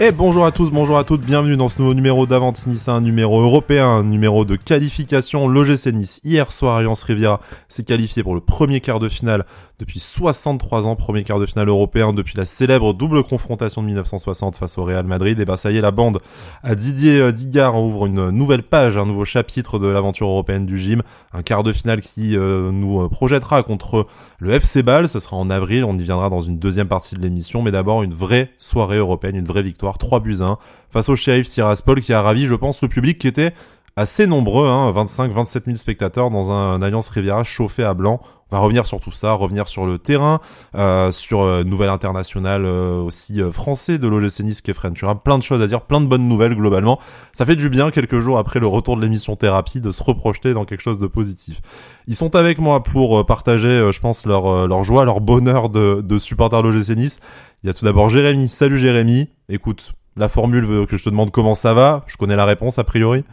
Et bonjour à tous, bonjour à toutes, bienvenue dans ce nouveau numéro d'Avanti un numéro européen, un numéro de qualification. L'OGC Nice, hier soir, Alliance Riviera s'est qualifié pour le premier quart de finale depuis 63 ans, premier quart de finale européen depuis la célèbre double confrontation de 1960 face au Real Madrid. Et ben ça y est, la bande à Didier euh, Digard ouvre une nouvelle page, un nouveau chapitre de l'aventure européenne du gym, un quart de finale qui euh, nous euh, projettera contre le FC Bâle, ce sera en avril, on y viendra dans une deuxième partie de l'émission, mais d'abord une vraie soirée européenne, une vraie victoire, 3 buts 1 face au Sheriff Tiraspol qui a ravi, je pense, le public qui était assez nombreux, hein, 25-27 000 spectateurs dans un, Alliance Riviera chauffé à blanc. On va revenir sur tout ça, revenir sur le terrain, euh, sur euh, nouvelle internationale euh, aussi euh, français de l'OGC Nice qui est plein de choses à dire, plein de bonnes nouvelles globalement. Ça fait du bien quelques jours après le retour de l'émission Thérapie de se reprojeter dans quelque chose de positif. Ils sont avec moi pour partager, je pense, leur, leur joie, leur bonheur de, de supporters de l'OGC. Il y a tout d'abord Jérémy. Salut Jérémy. Écoute, la formule veut que je te demande comment ça va. Je connais la réponse a priori.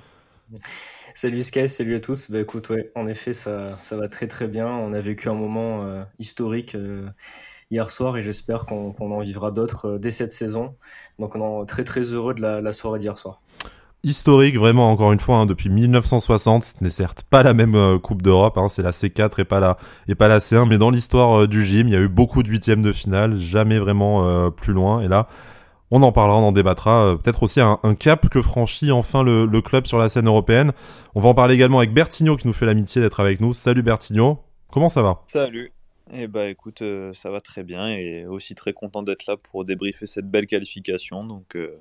Salut Sky, salut à tous. Bah écoute, en effet, ça, ça va très très bien. On a vécu un moment euh, historique euh, hier soir et j'espère qu'on en vivra d'autres euh, dès cette saison. Donc on est très très heureux de la, soirée d'hier soir. Historique, vraiment, encore une fois, hein, depuis 1960, ce n'est certes pas la même Coupe d'Europe, hein, c'est la C4 et pas la, et pas la C1, mais dans l'histoire du gym, il y a eu beaucoup de huitièmes de finale, jamais vraiment plus loin, et là, on en parlera, on en débattra. Euh, peut-être aussi un, cap que franchit enfin le, club sur la scène européenne. On va en parler également avec Bertigno qui nous fait l'amitié d'être avec nous. Salut Bertigno, comment ça va? Salut. Eh bah écoute, euh, ça va très bien et aussi très content d'être là pour débriefer cette belle qualification. Donc, euh,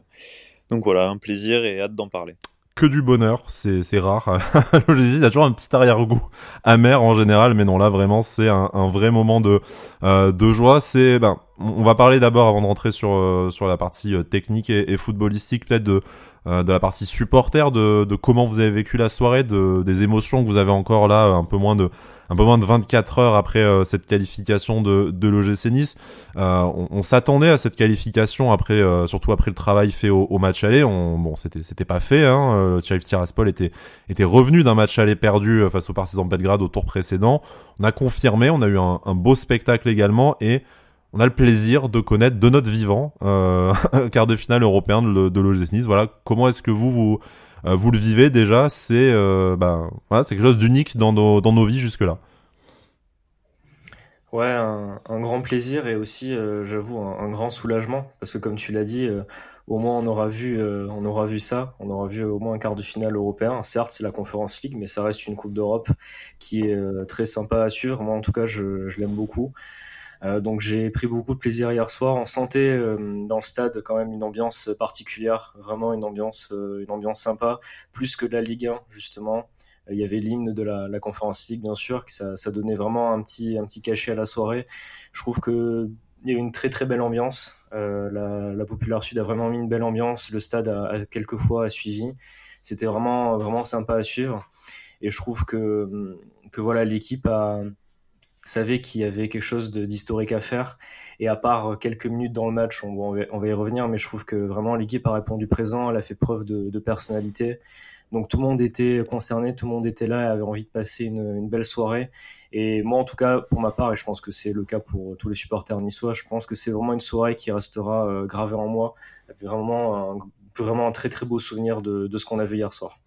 donc voilà, un plaisir et hâte d'en parler que du bonheur, c'est rare. il y a toujours un petit arrière-goût amer en général, mais non là vraiment c'est un, vrai moment de euh, de joie. C'est ben on va parler d'abord avant de rentrer sur euh, sur la partie euh, technique et, et footballistique peut-être de de la partie supporter, de, de comment vous avez vécu la soirée, de des émotions que vous avez encore là, un peu moins de un peu moins de 24 heures après euh, cette qualification de, de l'OGC Nice. Euh, on, s'attendait à cette qualification après, euh, surtout après le travail fait au, match aller. On, bon, c'était c'était pas fait. Hein. Tiraspol était était revenu d'un match aller perdu face aux Partisans de Belgrade au tour précédent. On a confirmé, on a eu un, un beau spectacle également et on a le plaisir de connaître de notre vivant euh, quart de finale européen de, de l'OGC Nice. Voilà, comment est-ce que vous vous euh, vous le vivez déjà, c'est euh, ben, voilà, c'est quelque chose d'unique dans nos, dans nos vies jusque-là. Ouais, un, grand plaisir et aussi, euh, j'avoue, un, grand soulagement parce que comme tu l'as dit, au moins on aura vu, on aura vu ça, on aura vu au moins un quart de finale européen. Certes, c'est la Conférence League, mais ça reste une Coupe d'Europe qui est très sympa à suivre. Moi, en tout cas, je, je l'aime beaucoup. Euh, donc j'ai pris beaucoup de plaisir hier soir. On sentait euh, dans le stade quand même une ambiance particulière, vraiment une ambiance, euh, une ambiance sympa, plus que de la Ligue 1 justement. Il y avait l'hymne de la, Conference League bien sûr, que ça, donnait vraiment un petit, un petit cachet à la soirée. Je trouve que il y a une très très belle ambiance. La, la Populaire Sud a vraiment mis une belle ambiance. Le stade a, a quelques fois a suivi. C'était vraiment vraiment sympa à suivre. Et je trouve que que voilà l'équipe a savait qu'il y avait quelque chose d'historique à faire. Et à part euh, quelques minutes dans le match, on, va, y revenir, mais je trouve que vraiment l'équipe a répondu présent, elle a fait preuve de, personnalité. Donc tout le monde était concerné, tout le monde était là et avait envie de passer une, belle soirée. Et moi, en tout cas, pour ma part, et je pense que c'est le cas pour tous les supporters niçois, je pense que c'est vraiment une soirée qui restera euh, gravée en moi. Vraiment un, vraiment un très très beau souvenir de, de ce qu'on a vu hier soir.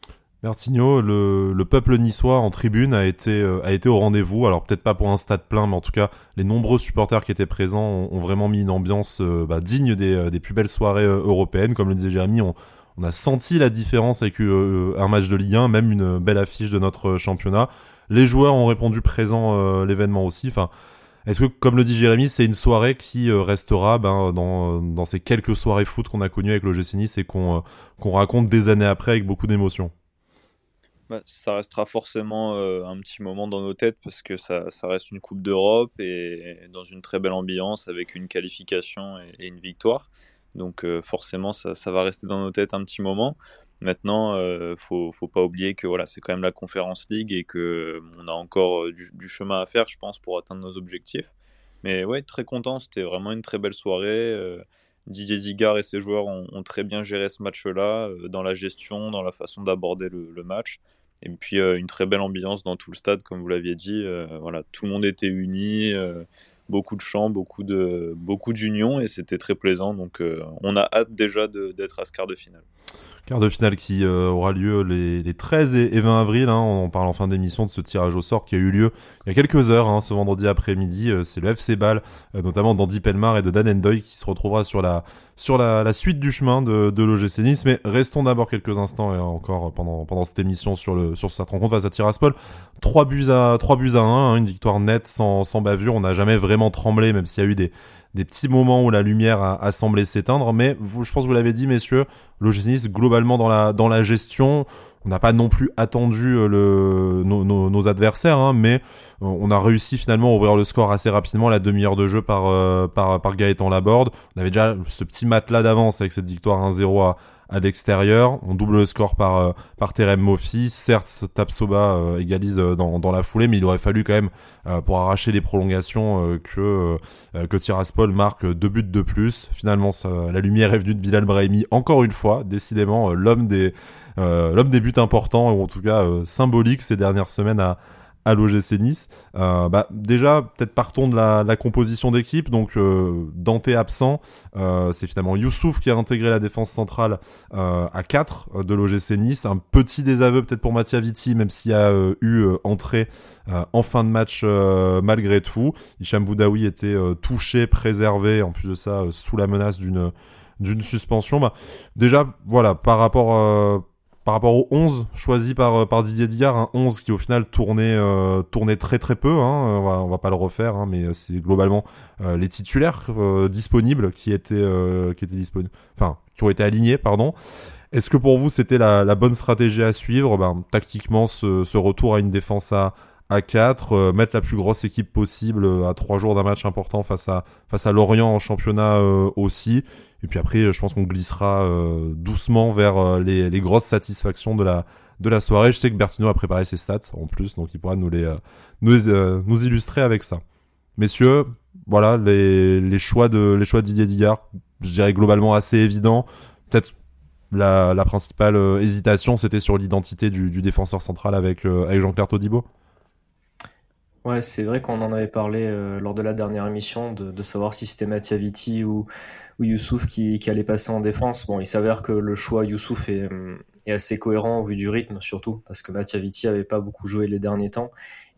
Bertigno, le, peuple niçois en tribune a été, euh, a été au rendez-vous. Alors peut-être pas pour un stade plein, mais en tout cas, les nombreux supporters qui étaient présents ont, vraiment mis une ambiance euh, bah, digne des, euh, des, plus belles soirées européennes. Comme le disait Jérémy, on, on a senti la différence avec un match de Ligue 1, même une belle affiche de notre championnat. Les joueurs ont répondu présent l'événement aussi. Enfin, est-ce que, comme le dit Jérémy, c'est une soirée qui restera ben, dans, dans ces quelques soirées foot qu'on a connues avec le GC Nice et qu'on qu'on raconte des années après avec beaucoup d'émotion? Bah, ça restera forcément euh, un petit moment dans nos têtes parce que ça, ça reste une Coupe d'Europe et, dans une très belle ambiance avec une qualification et, une victoire. Donc euh, forcément, ça, ça, va rester dans nos têtes un petit moment. Maintenant, euh, faut, faut pas oublier que voilà, c'est quand même la Conférence League et que on a encore du, chemin à faire, je pense, pour atteindre nos objectifs. Mais ouais, très content. C'était vraiment une très belle soirée. Didier Digard et ses joueurs ont, très bien géré ce match-là, dans la gestion, dans la façon d'aborder le, match. Et puis euh, une très belle ambiance dans tout le stade, comme vous l'aviez dit. Euh, voilà, tout le monde était uni. Euh, beaucoup de chants, beaucoup de beaucoup d'union et c'était très plaisant. Donc on a hâte déjà d'être à ce quart de finale. Quart de finale qui euh, aura lieu les, 13 et, 20 avril. Hein, on parle en fin d'émission de ce tirage au sort qui a eu lieu il y a quelques heures, hein, ce vendredi après-midi. Euh, c'est le FC Ball, euh, notamment d'Andy Pelmar et de Dan Endoy qui se retrouvera sur la, sur la, suite du chemin de, de l'OGC. Mais restons d'abord quelques instants et encore pendant, cette émission sur, sur cette rencontre face à Tiraspol. 3 buts à, 3 buts à 1, hein, une victoire nette sans, sans bavure. On n'a jamais vraiment tremblé, même s'il y a eu des, des petits moments où la lumière a, semblé s'éteindre. Mais je pense que vous l'avez dit, messieurs, l'OGC globalement dans la, dans la gestion, on n'a pas non plus attendu euh, nos, adversaires, hein, mais euh, on a réussi finalement à ouvrir le score assez rapidement, la demi-heure de jeu par, euh, par, par Gaëtan Laborde. On avait déjà ce petit matelas d'avance avec cette victoire 1-0 à, à l'extérieur. On double le score par euh, par Terem Mofi. Certes, Tapsoba euh, égalise euh, dans, dans la foulée, mais il aurait fallu quand même pour arracher les prolongations que que Tiraspol marque deux buts de plus. Finalement, la lumière est venue de Bilal Brahimi encore une fois, décidément l'homme des l'homme des buts importants ou en tout cas symboliques ces dernières semaines à à l'OGC Nice. Euh, bah, déjà, peut-être partons de la, composition d'équipe. Donc, euh, Dante absent, euh, c'est finalement Youssouf qui a intégré la défense centrale euh, à 4 euh, de l'OGC Nice. Un petit désaveu peut-être pour Mattia Vitti, même s'il a eu entrée en fin de match malgré tout. Hicham Boudaoui était touché, préservé, en plus de ça, sous la menace d'une d'une suspension. Bah, déjà, voilà, par rapport par rapport au 11 choisi par, euh, par Didier Digard, un 11 qui au final tournait, euh, très très peu, hein, on, va, va pas le refaire, hein, mais c'est globalement euh, les titulaires disponibles qui étaient, qui étaient disponibles, qui ont été alignés, pardon. Est-ce que pour vous c'était la, bonne stratégie à suivre? Ben, Tactiquement, ce, ce, retour à une défense à, à 4, mettre la plus grosse équipe possible à 3 jours d'un match important face à, face à Lorient en championnat aussi, et puis après, je pense qu'on glissera euh, doucement vers euh, les, grosses satisfactions de la, de la soirée. Je sais que Bertino a préparé ses stats en plus, donc il pourra nous les, euh, nous, illustrer avec ça. Messieurs, voilà les, les choix de les choix Didier Digard, je dirais globalement assez évident. Peut-être la, la, principale hésitation, c'était sur l'identité du, du, défenseur central avec, avec Jean-Claire Todibo. Ouais, c'est vrai qu'on en avait parlé lors de la dernière émission de, savoir si c'était Mattia Vitti ou ou Youssouf qui, allait passer en défense. Bon, il s'avère que le choix Youssouf est, est, assez cohérent au vu du rythme, surtout parce que Mattia Vitti avait pas beaucoup joué les derniers temps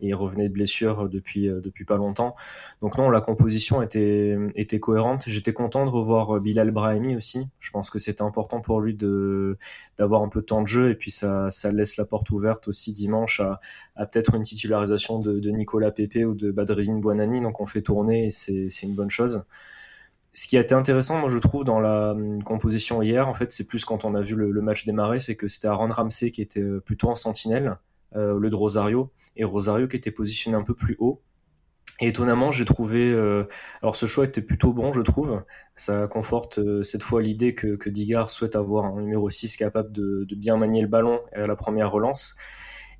il revenait de blessure depuis, euh, depuis pas longtemps. Donc non, la composition était, était cohérente. J'étais content de revoir Bilal Brahimi aussi. Je pense que c'était important pour lui de d'avoir un peu de temps de jeu et puis ça, ça laisse la porte ouverte aussi dimanche à, à peut-être une titularisation de, de Nicolas Pepe ou de Badrizine Buonani. Donc on fait tourner et c'est une bonne chose ce qui a été intéressant, moi je trouve, dans la composition hier, en fait, c'est plus quand on a vu le, match démarrer, c'est que c'était Aaron Ramsey qui était euh, plutôt en sentinelle, euh, le de Rosario, et Rosario qui était positionné un peu plus haut. Et étonnamment, j'ai trouvé, euh, alors ce choix était plutôt bon, je trouve. Ça conforte cette fois l'idée que, que Digard souhaite avoir un numéro 6 capable de, bien manier le ballon à la première relance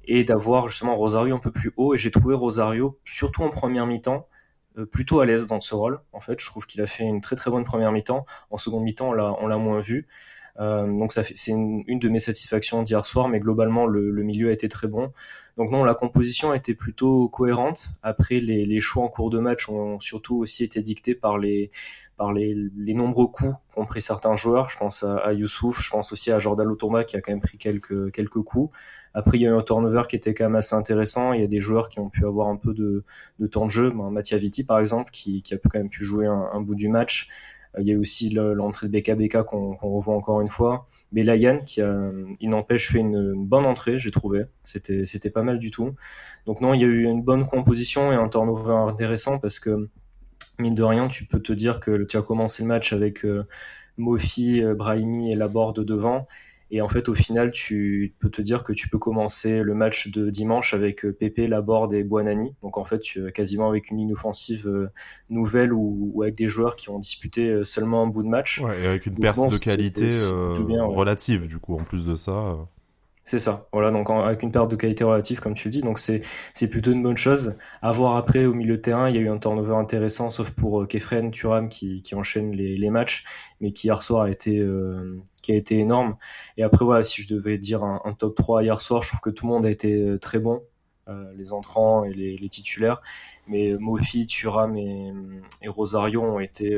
et d'avoir justement Rosario un peu plus haut. Et j'ai trouvé Rosario, surtout en première mi-temps, euh, plutôt à l'aise dans ce rôle. En fait, je trouve qu'il a fait une très très bonne première mi-temps. En seconde mi-temps, on l'a moins vu. Euh, donc ça c'est une, de mes satisfactions d'hier soir, mais globalement le, milieu a été très bon. Donc non, la composition été plutôt cohérente. Après, les, choix en cours de match ont surtout aussi été dictés par les par les, nombreux coups qu'ont pris certains joueurs. Je pense à, Youssouf, je pense aussi à Jordan Lotourma qui a quand même pris quelques quelques coups. Après, il y a eu un turnover qui était quand même assez intéressant. Il y a des joueurs qui ont pu avoir un peu de, temps de jeu. Ben, Mattia Vitti, par exemple, qui, a quand même pu jouer un, bout du match. Euh, il y a aussi l'entrée de BKBK qu'on revoit encore une fois. Mais Layan, qui a, il n'empêche, fait une, bonne entrée, j'ai trouvé. C'était, c'était pas mal du tout. Donc non, il y a eu une bonne composition et un turnover intéressant parce que, mine de rien, tu peux te dire que tu as commencé le match avec euh, Mofi, euh, Brahimi et Laborde devant. Et en fait, au final, tu peux te dire que tu peux commencer le match de dimanche avec euh, Pepe, Laborde et Buonani. Donc en fait, tu, quasiment avec une ligne offensive euh, nouvelle ou, avec des joueurs qui ont disputé euh, seulement un bout de match. Ouais, et avec une perte de qualité relative, du coup, en plus de ça. C'est ça. Voilà, donc avec une perte de qualité relative, comme tu dis, donc c'est c'est plutôt une bonne chose. À voir après au milieu de terrain, il y a eu un turnover intéressant, sauf pour euh, Kefren Turam qui, qui enchaîne les, les matchs, mais qui hier soir a été euh, qui a été énorme. Et après voilà, si je devais dire un, top 3 hier soir, je trouve que tout le monde a été euh, très bon. les entrants et les, titulaires. Mais Mofi, Thuram et, Rosario ont été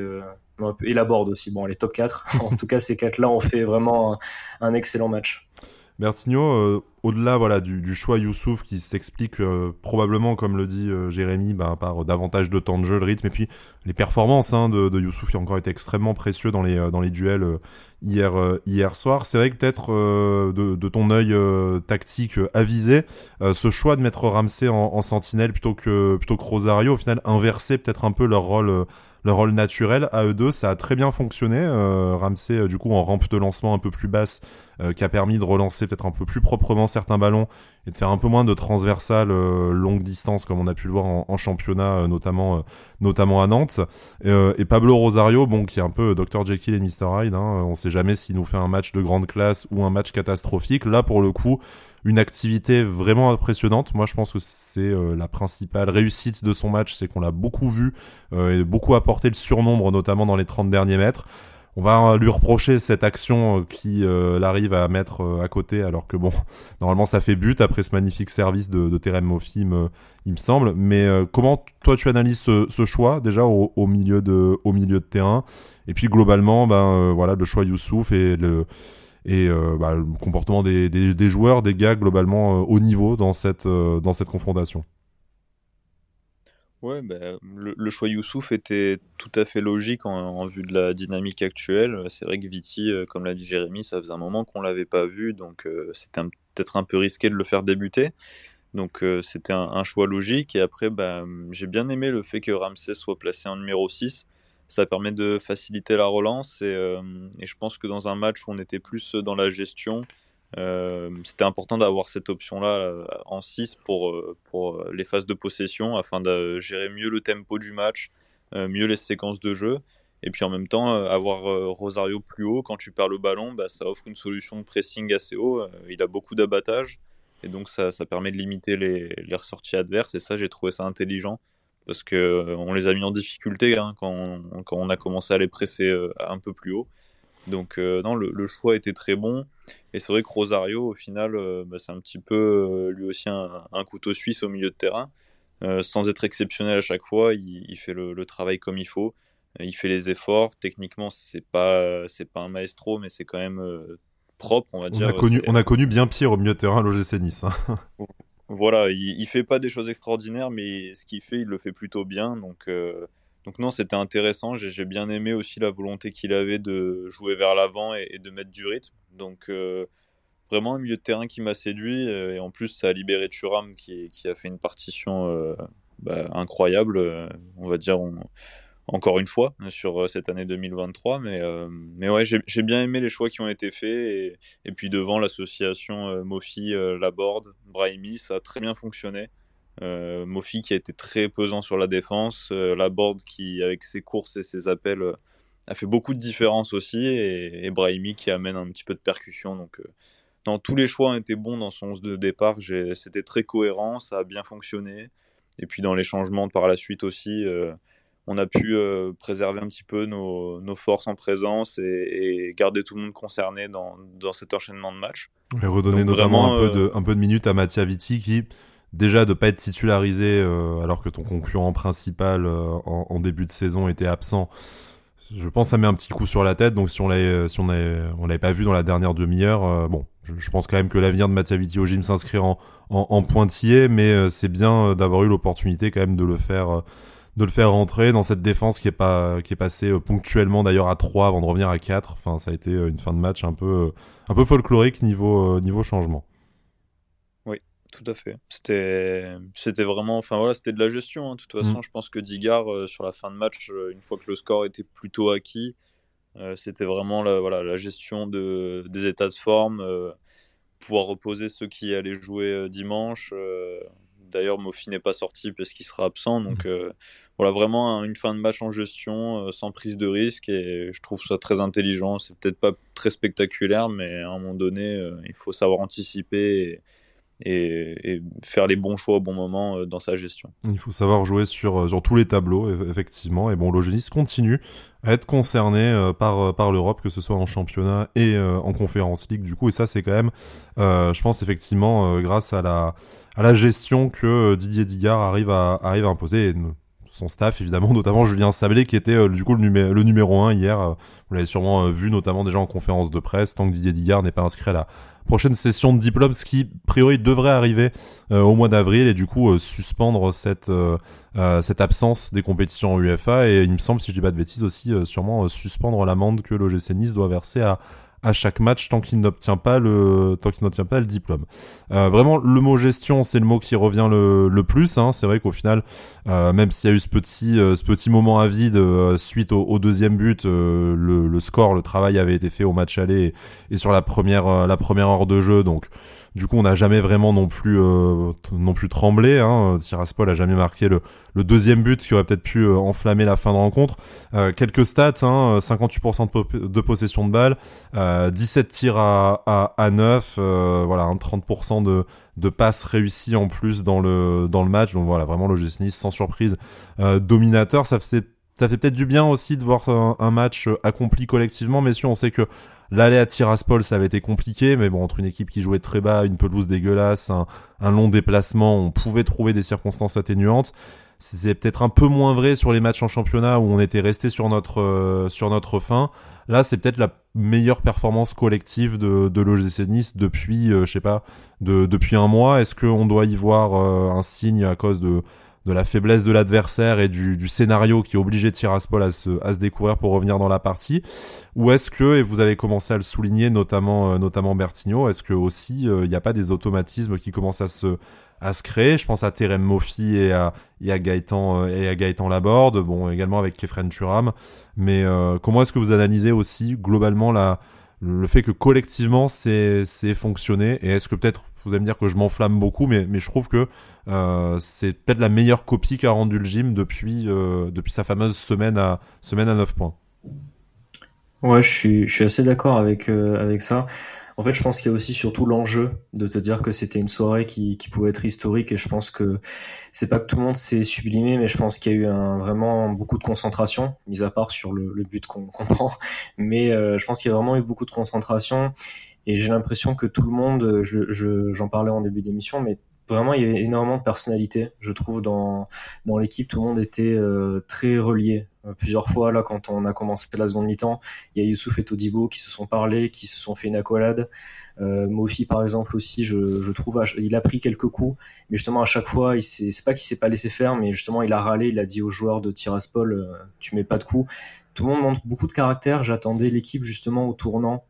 et la board aussi. Bon, les top 4. en tout cas, ces quatre-là ont fait vraiment un excellent match. Bertigno, euh, au-delà voilà, du, choix Youssouf qui s'explique euh, probablement, comme le dit euh, Jérémy, bah, par davantage de temps de jeu, le rythme, et puis les performances hein, de, Youssouf qui ont encore été extrêmement précieux dans les, duels hier, hier soir. C'est vrai que peut-être de, de, ton œil tactique avisé, ce choix de mettre Ramsey en, en, sentinelle plutôt que, plutôt que Rosario, au final, inverser peut-être un peu leur rôle leur rôle naturel à eux deux. Ça a très bien fonctionné. Euh, Ramsey, euh, du coup, en rampe de lancement un peu plus basse, euh, qui a permis de relancer peut-être un peu plus proprement certains ballons et de faire un peu moins de transversales longue distance comme on a pu le voir en, championnat, notamment notamment à Nantes. et Pablo Rosario, bon, qui est un peu Dr Jekyll et Mr Hyde. Hein, on sait jamais s'il nous fait un match de grande classe ou un match catastrophique. Là, pour le coup une activité vraiment impressionnante. Moi, je pense que c'est euh, la principale réussite de son match, c'est qu'on l'a beaucoup vu euh, et beaucoup apporté le surnombre, notamment dans les 30 derniers mètres. On va lui reprocher cette action euh, qui l'arrive à mettre à côté, alors que bon, normalement ça fait but après ce magnifique service de, de Terem il me semble. Mais comment toi tu analyses ce, choix déjà au, au, milieu de au milieu de terrain? Et puis globalement, ben voilà le choix Youssouf et le et euh, bah, le comportement des, joueurs, des gars globalement euh, au niveau dans cette, euh, confrontation. Ouais, bah, le, choix Youssouf était tout à fait logique en, vue de la dynamique actuelle. C'est vrai que Viti, comme l'a dit Jérémy, ça faisait un moment qu'on l'avait pas vu, donc c'était peut-être un peu risqué de le faire débuter. Donc c'était un, un, choix logique. Et après, bah, j'ai bien aimé le fait que Ramsey soit placé en numéro 6 ça permet de faciliter la relance euh, et, je pense que dans un match où on était plus dans la gestion, euh, c'était important d'avoir cette option-là euh, en 6 pour, pour les phases de possession afin de gérer mieux le tempo du match, mieux les séquences de jeu. Et puis en même temps, avoir Rosario plus haut, quand tu perds le ballon, bah, ça offre une solution de pressing assez haut. il a beaucoup d'abattage. Et donc ça, ça, permet de limiter les, les ressorties adverses. Et ça, j'ai trouvé ça intelligent parce que euh, on les a mis en difficulté hein, quand, on, quand, on, a commencé à les presser euh, un peu plus haut. Donc euh, non, le, choix était très bon. Et c'est vrai que Rosario, au final, bah, c'est un petit peu lui aussi un, couteau suisse au milieu de terrain. sans être exceptionnel à chaque fois, il, fait le, travail comme il faut. Il fait les efforts. Techniquement, c'est pas c'est pas un maestro, mais c'est quand même propre, on va dire. On a connu, on a connu bien pire au milieu de terrain à l'OGC Nice. Hein. Voilà, il, il, fait pas des choses extraordinaires, mais ce qu'il fait, il le fait plutôt bien. Donc, euh, donc non, c'était intéressant. J'ai bien aimé aussi la volonté qu'il avait de jouer vers l'avant et, de mettre du rythme. Donc euh, vraiment un milieu de terrain qui m'a séduit. Euh, et en plus, ça a libéré Thuram qui, a fait une partition bah, incroyable. on va dire, encore une fois sur euh, cette année 2023. Mais, euh, mais ouais, j'ai bien aimé les choix qui ont été faits. Et, puis devant l'association euh, Mofi, Laborde, Brahimi, ça a très bien fonctionné. Mofi qui a été très pesant sur la défense, Laborde qui, avec ses courses et ses appels, a fait beaucoup de différence aussi. Et, et, Brahimi qui amène un petit peu de percussion. Donc, dans tous les choix ont été bons dans son 11 de départ. C'était très cohérent, ça a bien fonctionné. Et puis dans les changements par la suite aussi, on a pu euh, préserver un petit peu nos, forces en présence et, garder tout le monde concerné dans, cet enchaînement de matchs. Et redonner notamment un, peu de, euh, un peu de minutes à Mattia Vitti qui, déjà de pas être titularisé euh, alors que ton concurrent principal en, début de saison était absent, je pense que ça met un petit coup sur la tête. Donc si on l'avait, si on on l'avait pas vu dans la dernière demi-heure, bon, je, pense quand même que l'avenir de Mattia Vitti au gym s'inscrit en, en, pointillé, mais c'est bien d'avoir eu l'opportunité quand même de le faire de le faire rentrer dans cette défense qui est pas qui est passée euh, ponctuellement d'ailleurs à 3 avant de revenir à 4. Enfin, ça a été euh, une fin de match un peu euh, un peu folklorique niveau niveau changement. Oui, tout à fait. C'était c'était vraiment enfin voilà, c'était de la gestion hein. de toute façon, mm. je pense que Digard sur la fin de match une fois que le score était plutôt acquis, c'était vraiment la voilà, la gestion de des états de forme pouvoir reposer ceux qui allaient jouer dimanche D'ailleurs, Mofi n'est pas sorti parce qu'il sera absent. Donc mm. voilà, vraiment une fin de match en gestion, euh, sans prise de risque, et je trouve ça très intelligent. C'est peut-être pas très spectaculaire, mais à un moment donné, euh, il faut savoir anticiper et, faire les bons choix au bon moment euh, dans sa gestion. Il faut savoir jouer sur, euh, sur tous les tableaux, effectivement. Et bon, l'Ogénis continue à être concerné euh, par, par l'Europe, que ce soit en championnat et en conférence league, du coup. Et ça, c'est quand même, je pense, effectivement, grâce à la, à la gestion que Didier Digard arrive à, à imposer. Et son staff évidemment, notamment Julien Sablé qui était du coup le, le numéro 1 hier. vous l'avez sûrement vu notamment déjà en conférence de presse, tant que Didier Digard n'est pas inscrit à la, prochaine session de diplôme, ce qui, priori, devrait arriver euh, au mois d'avril et du coup euh, suspendre cette, euh, cette absence des compétitions en UEFA et il me semble, si je dis pas de bêtises, aussi sûrement suspendre l'amende que l'OGC Nice doit verser à, à chaque match tant qu'il n'obtient pas le tant qu'il n'obtient pas le diplôme. Euh, vraiment, le mot gestion, c'est le mot qui revient le, le plus. Hein. C'est vrai qu'au final, euh, même s'il y a eu ce petit euh, ce petit moment à vide euh, suite au, au, deuxième but, euh, le, le, score, le travail avait été fait au match aller et, et sur la première la première heure de jeu, donc. Du coup, on n'a jamais vraiment non plus euh, non plus tremblé. Hein. Tiraspol a jamais marqué le, deuxième but qui aurait peut-être pu euh, enflammer la fin de rencontre. Euh, quelques stats, hein, 58% de, possession de balle, 17 tirs à, à, à 9, voilà, 30% de, de passes réussies en plus dans le dans le match. Donc voilà, vraiment le Nice sans surprise dominateur. Ça fait ça fait peut-être du bien aussi de voir un, un match accompli collectivement, messieurs. On sait que L'aller à Tiraspol, ça avait été compliqué, mais bon, entre une équipe qui jouait très bas, une pelouse dégueulasse, un, long déplacement, on pouvait trouver des circonstances atténuantes. C'était peut-être un peu moins vrai sur les matchs en championnat où on était resté sur notre euh, fin. Là, c'est peut-être la meilleure performance collective de, de l'OGC depuis, euh, je sais pas, de, depuis un mois. Est-ce qu'on doit y voir euh, un signe à cause de de la faiblesse de l'adversaire et du, scénario qui obligeait Tiraspol à se, à se découvrir pour revenir dans la partie. Ou est-ce que, et vous avez commencé à le souligner, notamment, euh, notamment Bertigno, est-ce que aussi il euh, n'y a pas des automatismes qui commencent à se, à se créer? Je pense à Terem Mofi et à, et à Gaëtan, euh, et Gaëtan Laborde, bon, également avec Kefren Turam. Mais comment est-ce que vous analysez aussi globalement la, le fait que collectivement c'est fonctionné? Et est-ce que peut-être vous allez me dire que je m'enflamme beaucoup, mais, mais je trouve que euh, c'est peut-être la meilleure copie qu'a rendu le gym depuis, euh, depuis sa fameuse semaine à, semaine à 9 points. Ouais, je suis, je suis assez d'accord avec, euh, avec ça. En fait, je pense qu'il y a aussi surtout l'enjeu de te dire que c'était une soirée qui, qui, pouvait être historique et je pense que c'est pas que tout le monde s'est sublimé, mais je pense qu'il y a eu un, vraiment beaucoup de concentration, mis à part sur le, le but qu'on comprend. Mais je pense qu'il y a vraiment eu beaucoup de concentration et j'ai l'impression que tout le monde, je, j'en parlais en début d'émission, mais vraiment il y avait énormément de personnalité je trouve dans dans l'équipe. Tout le monde était euh, très relié. Euh, plusieurs fois là quand on a commencé la seconde mi-temps il y a Youssouf et Todibo qui se sont parlé qui se sont fait une accolade. Euh, Mofi par exemple aussi je, trouve il a pris quelques coups. Mais justement à chaque fois il c'est pas qu'il s'est pas laissé faire mais justement il a râlé. Il a dit aux joueurs de Tiraspol euh, tu mets pas de coups tout le monde montre beaucoup de caractère. J'attendais l'équipe justement au tournant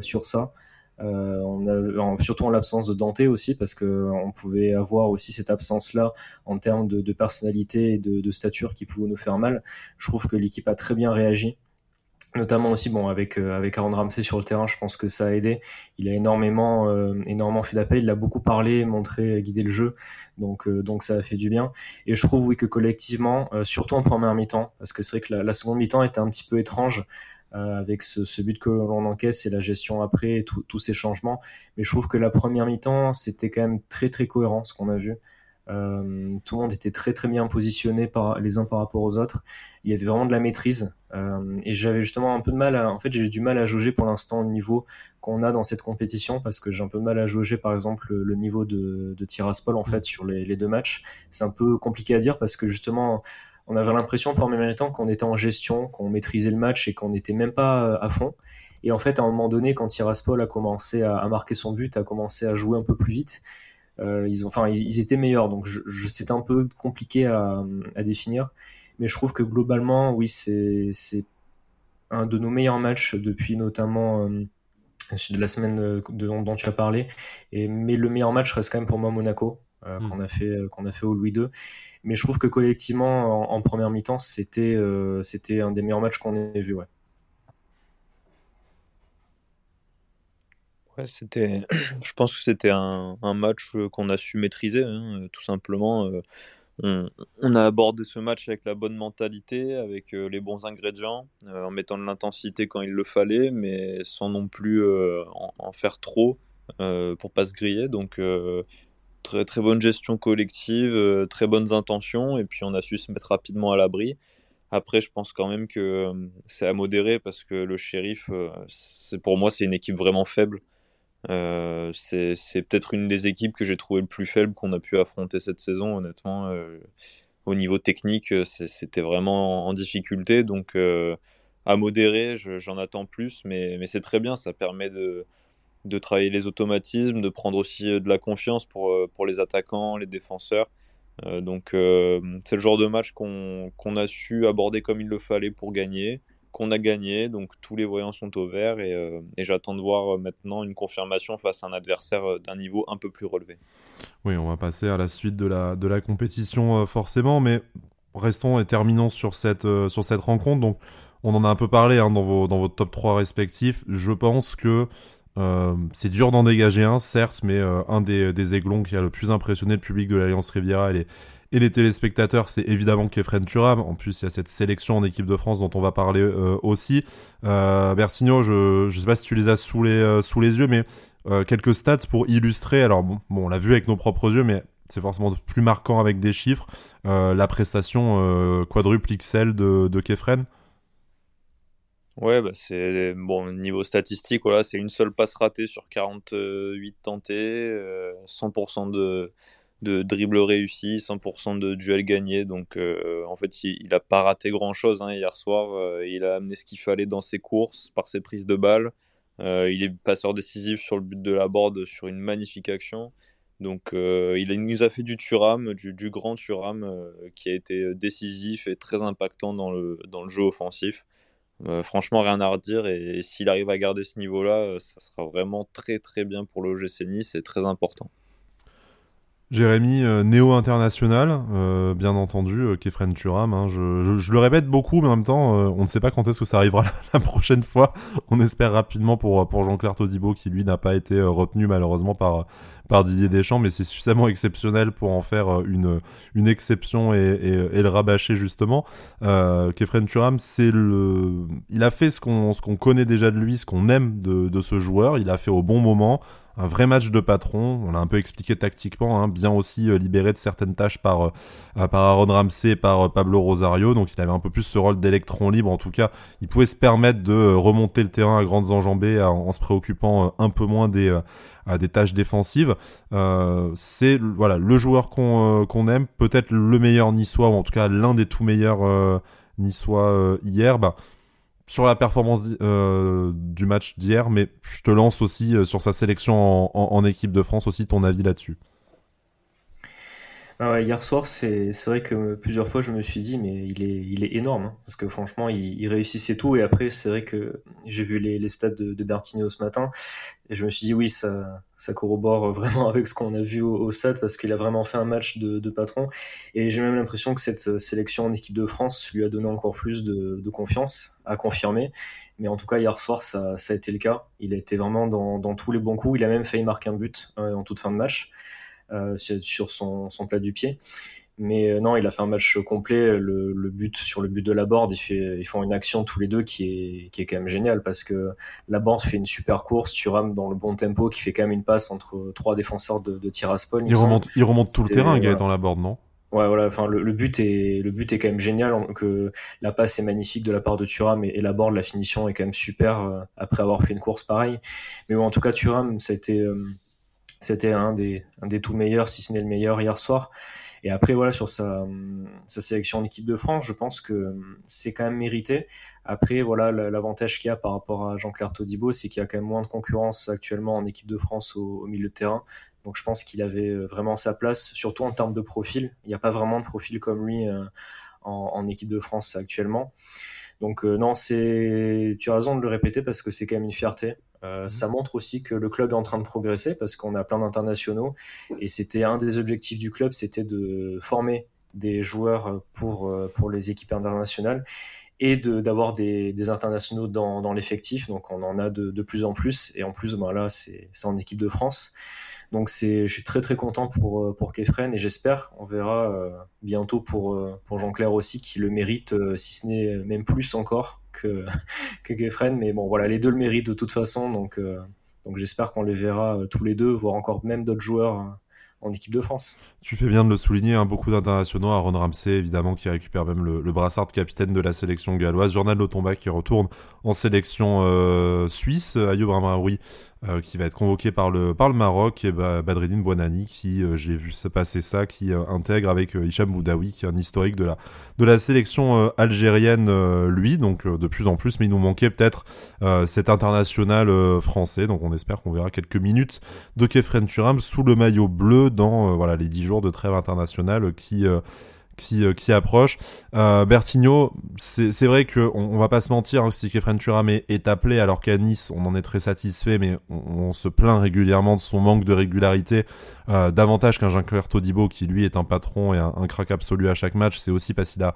sur ça. Euh, on a, surtout en l'absence de Dante aussi, parce que on pouvait avoir aussi cette absence-là en termes de, personnalité et de, stature qui pouvait nous faire mal. Je trouve que l'équipe a très bien réagi. Notamment aussi bon avec euh, avec Aaron Ramsey sur le terrain je pense que ça a aidé. Il a énormément euh, énormément fait d'appel il a beaucoup parlé montré guidé le jeu. Donc euh, donc ça a fait du bien. Et je trouve oui que collectivement surtout en première mi-temps parce que c'est vrai que la, seconde mi-temps était un petit peu étrange euh, avec ce, ce, but que l'on encaisse et la gestion après et tous ces changements. Mais je trouve que la première mi-temps, c'était quand même très très cohérent ce qu'on a vu. Euh, tout le monde était très très bien positionné par les uns par rapport aux autres. Il y avait vraiment de la maîtrise euh, et j'avais justement un peu de mal. À, en fait, j'ai du mal à jauger pour l'instant le niveau qu'on a dans cette compétition parce que j'ai un peu de mal à jauger par exemple le, niveau de, de Tiraspol en fait sur les, les deux matchs. C'est un peu compliqué à dire parce que justement on avait l'impression pendant mes qu'on était en gestion, qu'on maîtrisait le match et qu'on n'était même pas euh, à fond. Et en fait, à un moment donné, quand Tiraspol a commencé à, marquer son but, a commencé à jouer un peu plus vite, euh, ils, ils, étaient meilleurs. Donc, c'était un peu compliqué à, définir. Mais je trouve que globalement, oui, c'est, un de nos meilleurs matchs depuis notamment euh, la semaine dont, tu as parlé. Mais le meilleur match reste quand même pour moi Monaco. Euh, hmm. qu'on a fait euh, qu'on a fait au Louis II. Mais je trouve que collectivement en, première mi-temps c'était euh, c'était un des meilleurs matchs qu'on ait vu. Ouais. Ouais, c'était. Je pense que c'était un, un, match qu'on a su maîtriser, hein, tout simplement. On, on, a abordé ce match avec la bonne mentalité, avec les bons ingrédients, en mettant de l'intensité quand il le fallait, mais sans non plus en, en, faire trop pour pas se griller. Donc très très bonne gestion collective, très bonnes intentions, et puis on a su se mettre rapidement à l'abri. Après, je pense quand même que c'est à modérer parce que le shérif, c'est pour moi, c'est une équipe vraiment faible. Euh, c'est peut-être une des équipes que j'ai trouvé le plus faible qu'on a pu affronter cette saison, honnêtement. Euh, au niveau technique, euh, c'était vraiment en difficulté. Donc, à modérer, j'en attends plus, mais, mais c'est très bien. Ça permet de, de travailler les automatismes, de prendre aussi de la confiance pour, pour les attaquants, les défenseurs. donc, c'est le genre de match qu'on a su aborder comme il le fallait pour gagner qu'on a gagné, donc tous les voyants sont au vert et, euh, j'attends de voir euh, maintenant une confirmation face à un adversaire euh, d'un niveau un peu plus relevé. Oui, on va passer à la suite de la, de la compétition forcément, mais restons et terminons sur cette, sur cette rencontre. Donc, on en a un peu parlé hein, dans, vos, dans votre top 3 respectifs. Je pense que c'est dur d'en dégager un, certes, mais un des, aiglons qui a le plus impressionné le public de l'Alliance Riviera et les téléspectateurs, c'est évidemment Kefren Turam. En plus, il y a cette sélection en équipe de France dont on va parler euh, aussi. Euh, Bertigno, je ne sais pas si tu les as sous les, euh, yeux, mais euh, quelques stats pour illustrer. Alors, bon, on l'a vu avec nos propres yeux, mais c'est forcément plus marquant avec des chiffres. la prestation quadruple XL de, de Kefren. Ouais, bah c'est bon niveau statistique, voilà, c'est une seule passe ratée sur 48 tentés, 100% de de dribble réussi, 100% de duel gagné. Donc euh, en fait, il n'a pas raté grand-chose hein, hier soir. Euh, il a amené ce qu'il fallait dans ses courses, par ses prises de balles. Euh, il est passeur décisif sur le but de la board sur une magnifique action. Donc il, nous a fait du Turam, du, grand Turam, qui a été décisif et très impactant dans le, dans le jeu offensif. Franchement, rien à redire. Et, s'il arrive à garder ce niveau-là, ça sera vraiment très très bien pour l'OGC Nice et très important. Jérémy, euh, néo-international, euh, bien entendu, euh, Kefren Turam. Hein, je, le répète beaucoup, mais en même temps, euh, on ne sait pas quand est-ce que ça arrivera la, prochaine fois. On espère rapidement pour, Jean-Claire Todibo, qui lui n'a pas été retenu malheureusement par, par Didier Deschamps, mais c'est suffisamment exceptionnel pour en faire une, une exception et, et, et le rabâcher justement. Euh, Kefren Turam, c'est le, il a fait ce qu'on ce connaît déjà de lui, ce qu'on aime de ce joueur. Il a fait au bon moment un vrai match de patron. On l'a un peu expliqué tactiquement, hein, bien aussi euh, libéré de certaines tâches par euh, Aaron Ramsey et par euh, Pablo Rosario. Donc il avait un peu plus ce rôle d'électron libre. En tout cas, il pouvait se permettre de remonter le terrain à grandes enjambées en, se préoccupant un peu moins des tâches défensives. c'est voilà le joueur qu'on qu'on aime, peut-être le meilleur niçois ou en tout cas l'un des tout meilleurs niçois hier. Bah, sur la performance euh, du match d'hier, mais je te lance aussi euh, sur sa sélection en, équipe de France aussi ton avis là-dessus. Ah hier soir, c'est vrai que plusieurs fois je me suis dit, mais il est, il est énorme, hein, parce que franchement, il, réussissait tout. Et après, c'est vrai que j'ai vu les, les stats de, de ce matin, et je me suis dit, oui, ça, ça corrobore vraiment avec ce qu'on a vu au, stade, parce qu'il a vraiment fait un match de, de patron. Et j'ai même l'impression que cette sélection en équipe de France lui a donné encore plus de, de confiance, à confirmer. Mais en tout cas, hier soir, ça, ça a été le cas. Il a été vraiment dans, dans tous les bons coups. Il a même failli marquer un but euh, en toute fin de match. Euh, sur son, son, plat du pied. Mais euh, non, il a fait un match complet. Le, le, but sur le but de la board, ils font une action tous les deux qui est, qui est quand même géniale parce que la board fait une super course, tu rames dans le bon tempo, qui fait quand même une passe entre trois défenseurs de, de Tiraspol. Il, remonte, il remonte tout le terrain, gars, dans la board, non? Ouais, voilà. Enfin, le, le, but est le but est quand même génial. Que la passe est magnifique de la part de Thuram et, la board, la finition est quand même super euh, après avoir fait une course pareille. Mais bon, en tout cas, Thuram, ça a été c'était un des, des tout meilleurs, si ce n'est le meilleur hier soir. Et après, voilà, sur sa, sélection en équipe de France, je pense que c'est quand même mérité. Après, voilà, l'avantage qu'il y a par rapport à Jean-Claire Todibo, c'est qu'il y a quand même moins de concurrence actuellement en équipe de France au, milieu de terrain. Donc je pense qu'il avait vraiment sa place, surtout en termes de profil. Il n'y a pas vraiment de profil comme lui euh, en, en, équipe de France actuellement. Donc euh, non, c'est, tu as raison de le répéter parce que c'est quand même une fierté. Euh, mhm. ça montre aussi que le club est en train de progresser parce qu'on a plein d'internationaux et c'était un des objectifs du club, c'était de former des joueurs pour, euh, pour les équipes internationales et d'avoir des, des, internationaux dans, dans l'effectif. Donc on en a de, de, plus en plus et en plus ben là c'est en équipe de France. Donc c'est, je suis très très content pour euh, pour Kefren et j'espère, on verra euh, bientôt pour euh, pour Jean-Claire aussi qui le mérite, si ce n'est même plus encore que que Kefren. Mais bon voilà, les deux le méritent de toute façon, donc Donc j'espère qu'on les verra tous les deux, voire encore même d'autres joueurs en équipe de France. Tu fais bien de le souligner, hein, beaucoup d'internationaux, Aaron Ramsey évidemment qui récupère même le, brassard de capitaine de la sélection galloise, Jordan Lotomba qui retourne en sélection euh, suisse, Ayoub Ramraoui euh, qui va être convoqué par le, Maroc, et bah, Bouanani, qui, euh, j'ai vu passer ça, qui intègre avec Hicham Boudaoui, qui est un historique de la, sélection algérienne, lui, donc de plus en plus, mais il nous manquait peut-être cet international français, donc on espère qu'on verra quelques minutes de Kefren Turam sous le maillot bleu dans voilà les dix jours de trêve internationale qui qui, euh, qui approche. Euh, Bertigno, c'est vrai que on, va pas se mentir, hein, si Kefren Turam est, appelé alors qu'à Nice, on en est très satisfait, mais on, se plaint régulièrement de son manque de régularité, euh, davantage qu'un Jean-Claire Todibo qui lui est un patron et un, crack absolu à chaque match. C'est aussi parce qu'il a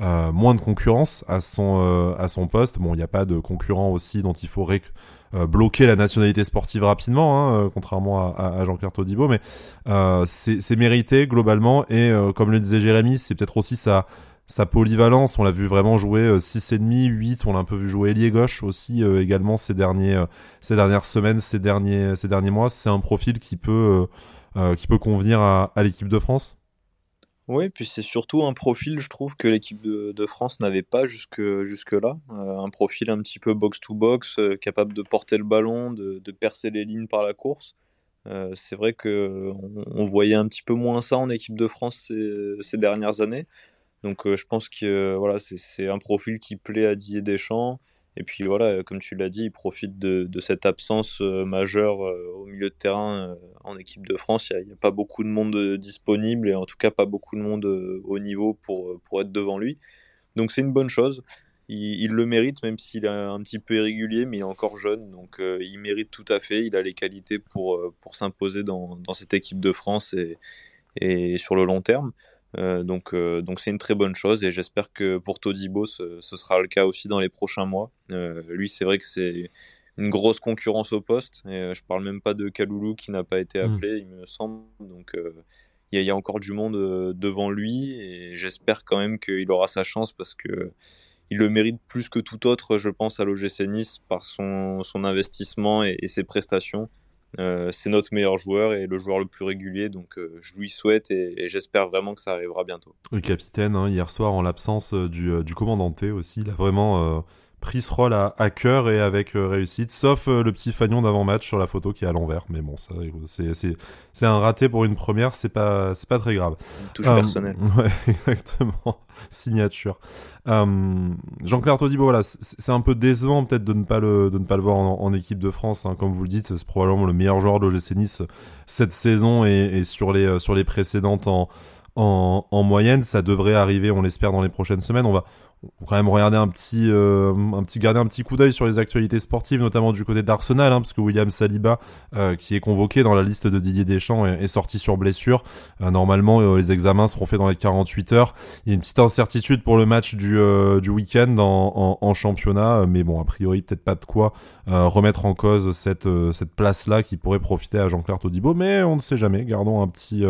euh, moins de concurrence à son euh, à son poste. Bon, il n'y a pas de concurrent aussi dont il faut ré euh, bloquer la nationalité sportive rapidement, hein, euh, contrairement à, Jean-Pierre Todibo, mais euh, c'est mérité globalement et comme le disait Jérémy, c'est peut-être aussi sa sa polyvalence, on l'a vu vraiment jouer 6,5, 8, on l'a un peu vu jouer ailier gauche aussi également ces derniers ces dernières semaines, ces derniers ces derniers mois, c'est un profil qui peut qui peut convenir à l'équipe de France. Oui, puis c'est surtout un profil, je trouve, que l'équipe de, France n'avait pas jusque, jusque-là. Euh, un profil un petit peu box-to-box, euh, capable de porter le ballon, de, percer les lignes par la course. Euh, c'est vrai qu'on on voyait un petit peu moins ça en équipe de France ces, dernières années. Donc je pense que voilà, c'est un profil qui plaît à Didier Deschamps. Et puis voilà, comme tu l'as dit, il profite de, cette absence euh, majeure euh, au milieu de terrain euh, en équipe de France. Il n'y a, pas beaucoup de monde disponible et en tout cas pas beaucoup de monde au niveau pour, pour être devant lui. Donc c'est une bonne chose. Il, le mérite, même s'il est un petit peu irrégulier, mais il est encore jeune. Donc il mérite tout à fait. Il a les qualités pour, pour s'imposer dans, dans, cette équipe de France et, et sur le long terme. Euh, donc, euh, donc c'est une très bonne chose et j'espère que pour Todibo, ce, ce, sera le cas aussi dans les prochains mois. Euh, lui, c'est vrai que c'est une grosse concurrence au poste. Et je parle même pas de Kaloulou qui n'a pas été hmm. appelé, il me semble. Donc il y, a encore du monde devant lui et j'espère quand même qu'il aura sa chance parce que il le mérite plus que tout autre, je pense, à l'OGC Nice par son, son investissement et, ses prestations. Euh, c'est notre meilleur joueur et le joueur le plus régulier, donc euh, je lui souhaite et, j'espère vraiment que ça arrivera bientôt. Le capitaine, hein, hier soir, en l'absence euh, du, du commandant T aussi, il a vraiment pris ce rôle à, à cœur et avec euh, réussite, sauf euh, le petit fagnon d'avant-match sur la photo qui est à l'envers. Mais bon, ça, c'est, un raté pour une première, c'est pas, pas très grave. Une touche personnelle. Ouais, exactement. Signature. Jean-Claire Todibo, voilà, c'est un peu décevant peut-être de ne pas le, de ne pas le voir en, équipe de France. Hein. Comme vous le dites, c'est probablement le meilleur joueur de l'OGC Nice cette saison et, et sur les, sur les précédentes en, en, en moyenne. Ça devrait arriver, on l'espère, dans les prochaines semaines. On va, on quand même regarder un petit, euh, un petit, garder un petit coup d'œil sur les actualités sportives, notamment du côté d'Arsenal, hein, parce que William Saliba, euh, qui est convoqué dans la liste de Didier Deschamps, est, sorti sur blessure. Euh, normalement, les examens seront faits dans les 48 heures. Il y a une petite incertitude pour le match du, du week-end en, en, championnat, mais bon, a priori, peut-être pas de quoi remettre en cause cette, cette place-là qui pourrait profiter à Jean-Claire Todibo, mais on ne sait jamais. Gardons un petit,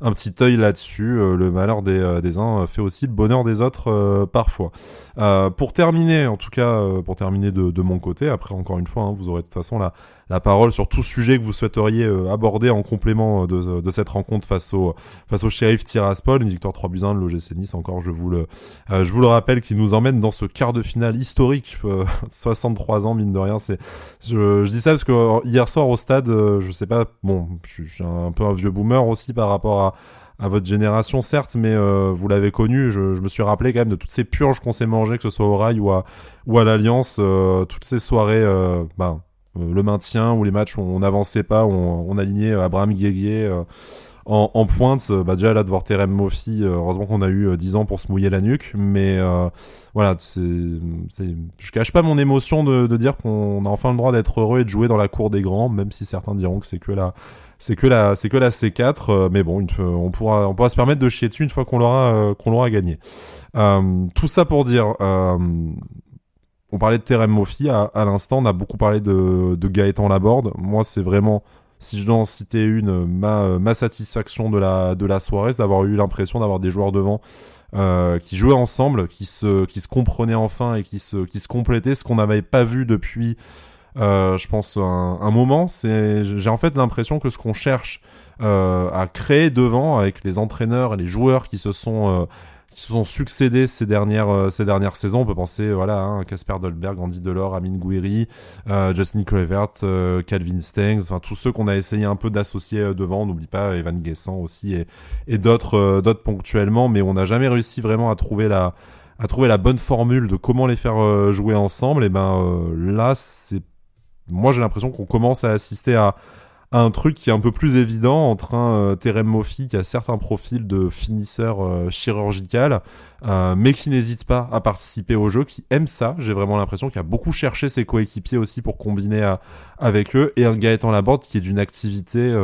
un petit œil là-dessus. le malheur des, des uns fait aussi le bonheur des autres parfois. Euh, pour terminer, en tout cas, euh, pour terminer de, mon côté, après encore une fois, hein, vous aurez de toute façon la, la parole sur tout sujet que vous souhaiteriez euh, aborder en complément de, de, cette rencontre face au face au shérif Tiraspol, une victoire 3 buts 1 de l'OGC Nice. Encore, je vous le je vous le rappelle, qui nous emmène dans ce quart de finale historique, 63 ans mine de rien. C'est je, dis ça parce que hier soir au stade, je sais pas, bon, je suis un peu un vieux boomer aussi par rapport à à votre génération, certes, mais euh, vous l'avez connu. Je, me suis rappelé quand même de toutes ces purges qu'on s'est mangées, que ce soit au Rail ou à, l'Alliance, euh, toutes ces soirées, ben, le maintien ou les matchs où on n'avançait pas, on, on alignait Abraham Guégué en, pointe. Bah déjà là de voir Terem Mofi, heureusement qu'on a eu 10 ans pour se mouiller la nuque, mais voilà, c'est, je cache pas mon émotion de, de dire qu'on a enfin le droit d'être heureux et de jouer dans la cour des grands, même si certains diront que c'est que la c'est que la c'est que la C4 euh, mais bon on pourra on pourra se permettre de chier dessus une fois qu'on l'aura euh, qu'on l'aura gagné. Euh, tout ça pour dire on parlait de Terem Mofi à, l'instant on a beaucoup parlé de, de Gaëtan Laborde. Moi c'est vraiment si je dois en citer une ma ma satisfaction de la de la soirée c'est d'avoir eu l'impression d'avoir des joueurs devant qui jouaient ensemble qui se qui se comprenaient enfin et qui se qui se complétaient ce qu'on n'avait pas vu depuis je pense, un, un moment. C'est, j'ai en fait l'impression que ce qu'on cherche à créer devant, avec les entraîneurs et les joueurs qui se sont qui se sont succédés ces dernières euh, ces dernières saisons. On peut penser voilà hein, Casper Dolberg, Andy Delors, Amin Gouiri, euh, Justin Kluivert, euh, Calvin Stengs, enfin tous ceux qu'on a essayé un peu d'associer euh, devant. N'oublie pas Evan Guessant aussi et, et d'autres d'autres ponctuellement, mais on n'a jamais réussi vraiment à trouver la à trouver la bonne formule de comment les faire jouer ensemble. Et ben là c'est moi j'ai l'impression qu'on commence à assister à un truc qui est un peu plus évident entre un euh, Terem Moffi qui a certains profils de finisseur euh, chirurgical, euh, mais qui n'hésite pas à participer au jeu, qui aime ça. J'ai vraiment l'impression qu'il a beaucoup cherché ses coéquipiers aussi pour combiner avec eux, et un Gaëtan Laborde qui est d'une activité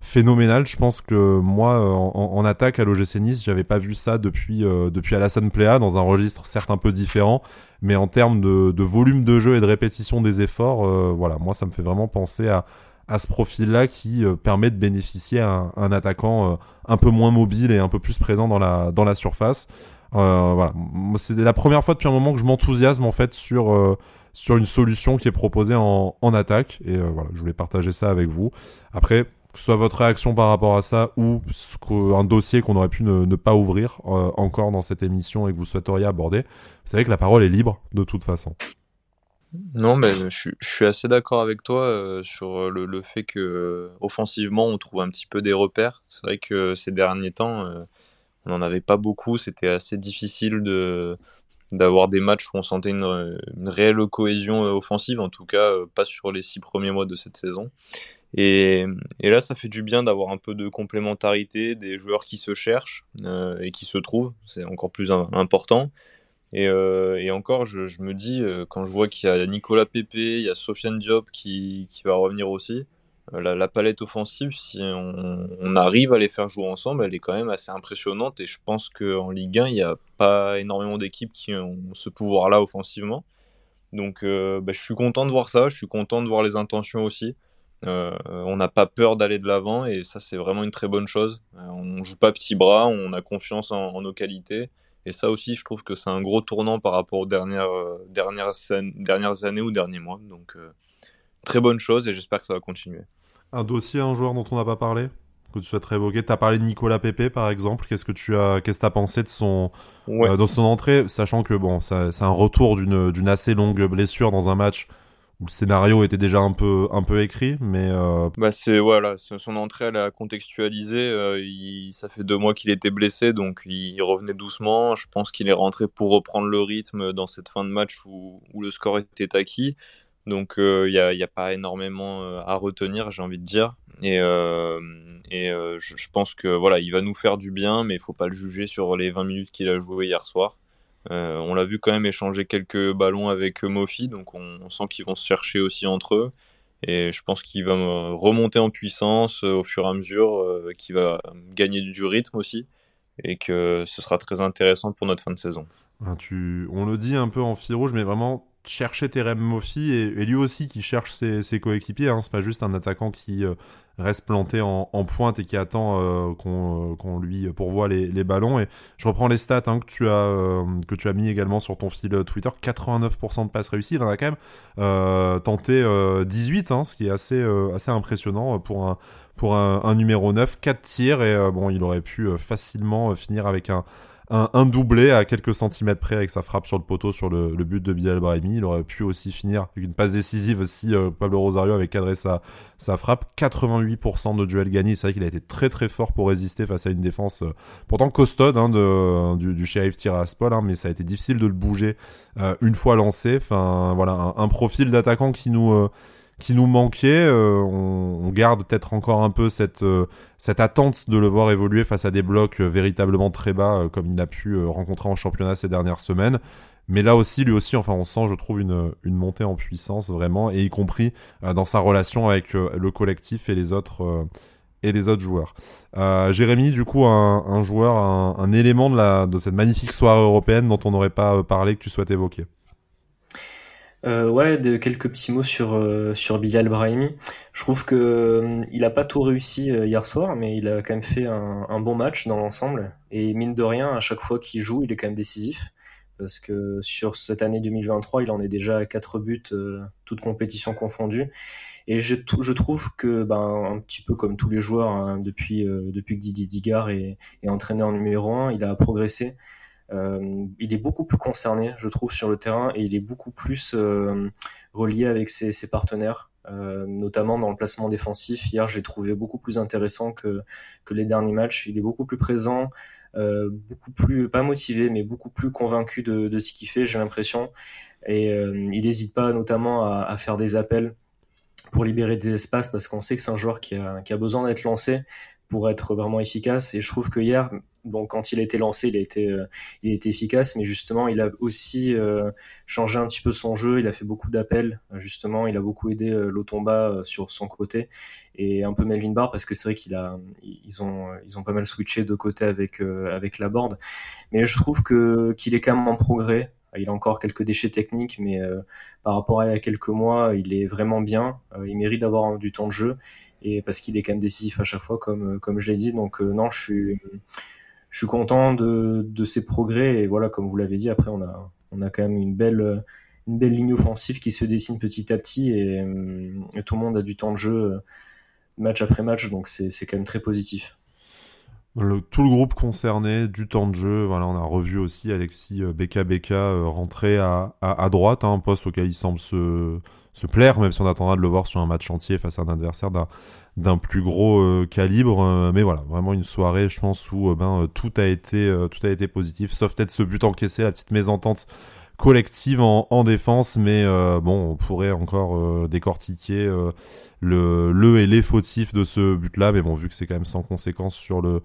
euh, phénoménale. Je pense que moi, en, attaque à l'OGC Nice, j'avais pas vu ça depuis depuis Alassane Plea dans un registre certes un peu différent, mais en termes de, de volume de jeu et de répétition des efforts, voilà, moi ça me fait vraiment penser à à ce profil-là qui euh, permet de bénéficier à un, attaquant euh, un peu moins mobile et un peu plus présent dans la, dans la surface. Euh, voilà, c'est la première fois depuis un moment que je m'enthousiasme en fait sur sur une solution qui est proposée en, en attaque et voilà, je voulais partager ça avec vous. Après, que ce soit votre réaction par rapport à ça ou un dossier qu'on aurait pu ne, pas ouvrir encore dans cette émission et que vous souhaiteriez aborder, vous savez que la parole est libre de toute façon. Non, mais je, suis assez d'accord avec toi euh, sur le, fait que euh, offensivement on trouve un petit peu des repères. C'est vrai que ces derniers temps, euh, on n'en avait pas beaucoup. C'était assez difficile d'avoir des matchs où on sentait une réelle cohésion offensive, en tout cas pas sur les six premiers mois de cette saison. Et, là, ça fait du bien d'avoir un peu de complémentarité, des joueurs qui se cherchent et qui se trouvent. C'est encore plus important. Et, euh, et encore, je, me dis, euh, quand je vois qu'il y a Nicolas Pepe, il y a Sofiane Diop qui, qui va revenir aussi, euh, la, palette offensive, si on, arrive à les faire jouer ensemble, elle est quand même assez impressionnante. Et je pense qu'en Ligue 1, il n'y a pas énormément d'équipes qui ont ce pouvoir-là offensivement. Donc euh, bah, je suis content de voir ça, je suis content de voir les intentions aussi. Euh, on n'a pas peur d'aller de l'avant et ça c'est vraiment une très bonne chose. on joue pas petit bras, on a confiance en, en nos qualités et ça aussi, je trouve que c'est un gros tournant par rapport aux dernières, euh, dernières, dernières années ou derniers mois. Donc, euh, très bonne chose et j'espère que ça va continuer. Un dossier, un joueur dont on n'a pas parlé que tu souhaiterais évoquer Tu as parlé de Nicolas Pepe, par exemple. Qu'est-ce que tu as, qu'est-ce que as pensé de son, euh, son entrée, sachant que bon, c'est un retour d'une assez longue blessure dans un match où le scénario était déjà un peu un peu écrit, mais euh... bah c'est voilà, son entrée elle a contextualisé. Euh, ça fait deux mois qu'il était blessé, donc il revenait doucement. Je pense qu'il est rentré pour reprendre le rythme dans cette fin de match où, le score était acquis. Donc euh, il n'y a, pas énormément à retenir, j'ai envie de dire. Et, je, pense que voilà, il va nous faire du bien, mais il faut pas le juger sur les 20 minutes qu'il a joué hier soir. Euh, on l'a vu quand même échanger quelques ballons avec Mofi, donc on, sent qu'ils vont se chercher aussi entre eux. Et je pense qu'il va remonter en puissance euh, au fur et à mesure, euh, qu'il va gagner du rythme aussi, et que ce sera très intéressant pour notre fin de saison. Ah, on le dit un peu en fil rouge, mais vraiment chercher Terem Mofi et, lui aussi qui cherche ses, coéquipiers. Hein. C'est pas juste un attaquant qui euh, reste planté en, pointe et qui attend euh, euh, qu'on lui pourvoie les, les, ballons. Et je reprends les stats hein, que tu as que tu as mis également sur ton fil Twitter. 89% de passes réussies. Il en a quand même tenté 18, hein, ce qui est assez assez impressionnant pour un pour un, un numéro 9. 4 tirs et bon, il aurait pu facilement finir avec un un, doublé à quelques centimètres près avec sa frappe sur le poteau sur le, but de Bilal Brahimi. Il aurait pu aussi finir avec une passe décisive si euh, Pablo Rosario avait cadré sa, sa frappe. 88% de duel gagné. C'est vrai qu'il a été très très fort pour résister face à une défense euh, pourtant costaude hein, de, du, du shérif Tiraspol, hein, mais ça a été difficile de le bouger euh, une fois lancé. Enfin voilà, un, profil d'attaquant qui nous qui nous manquait. Euh, on, garde peut-être encore un peu cette, euh, cette attente de le voir évoluer face à des blocs euh, véritablement très bas, comme il a pu rencontrer en championnat ces dernières semaines. Mais là aussi, lui aussi, enfin, on sent, je trouve, une, montée en puissance vraiment, et y compris dans sa relation avec le collectif et les autres joueurs. Jérémy, du coup, un, joueur, un, élément de, de cette magnifique soirée européenne dont on n'aurait pas parlé que tu souhaites évoquer? Euh, ouais, de quelques petits mots sur euh, sur Bilal Brahimi. Je trouve que euh, il a pas tout réussi euh, hier soir, mais il a quand même fait un, un bon match dans l'ensemble. Et mine de rien, à chaque fois qu'il joue, il est quand même décisif. parce que sur cette année 2023, il en est déjà à 4 buts, toutes compétitions confondues. Et je, je trouve que, ben, un petit peu comme tous les joueurs, hein, depuis, depuis que Didier Digard est, est entraîneur numéro 1, il a progressé. Euh, il est beaucoup plus concerné, je trouve, sur le terrain et il est beaucoup plus euh, relié avec ses, partenaires, euh, notamment dans le placement défensif. Hier, j'ai trouvé beaucoup plus intéressant que, les derniers matchs. Il est beaucoup plus présent, beaucoup plus, pas motivé, mais beaucoup plus convaincu de, ce qu'il fait, j'ai l'impression. Et il n'hésite pas notamment à, faire des appels pour libérer des espaces parce qu'on sait que c'est un joueur qui a besoin d'être lancé pour être vraiment efficace. Et je trouve que hier, donc quand il a été lancé, il a été, euh, il a été efficace, mais justement, il a aussi euh, changé un petit peu son jeu. Il a fait beaucoup d'appels, justement. Il a beaucoup aidé euh, Lotomba sur son côté et un peu Melvin Barr parce que c'est vrai qu'il a, ils ont, ils ont pas mal switché de côté avec avec la board. Mais je trouve que qu'il est quand même en progrès. Il a encore quelques déchets techniques, mais par rapport à il y a quelques mois, il est vraiment bien. il mérite d'avoir du temps de jeu et parce qu'il est quand même décisif à chaque fois, comme comme je l'ai dit. Donc non, je suis je suis content de, de ces progrès. Et voilà, comme vous l'avez dit, après, on a, on a quand même une belle, une belle ligne offensive qui se dessine petit à petit et, euh, tout le monde a du temps de jeu euh, match après match. Donc, c'est quand même très positif. Le, tout le groupe concerné, du temps de jeu. Voilà, on a revu aussi Alexis Beka Beka rentrer à, à, à droite, hein, un poste auquel il semble se, se plaire, même si on attendra de le voir sur un match entier face à un adversaire d'un plus gros euh, calibre. Euh, mais voilà, vraiment une soirée, je pense, où euh, ben, tout, a été, tout a été positif, sauf peut-être ce but encaissé, la petite mésentente collective en, en défense. Mais bon, on pourrait encore décortiquer le, et les fautifs de ce but-là. Mais bon, vu que c'est quand même sans conséquence sur le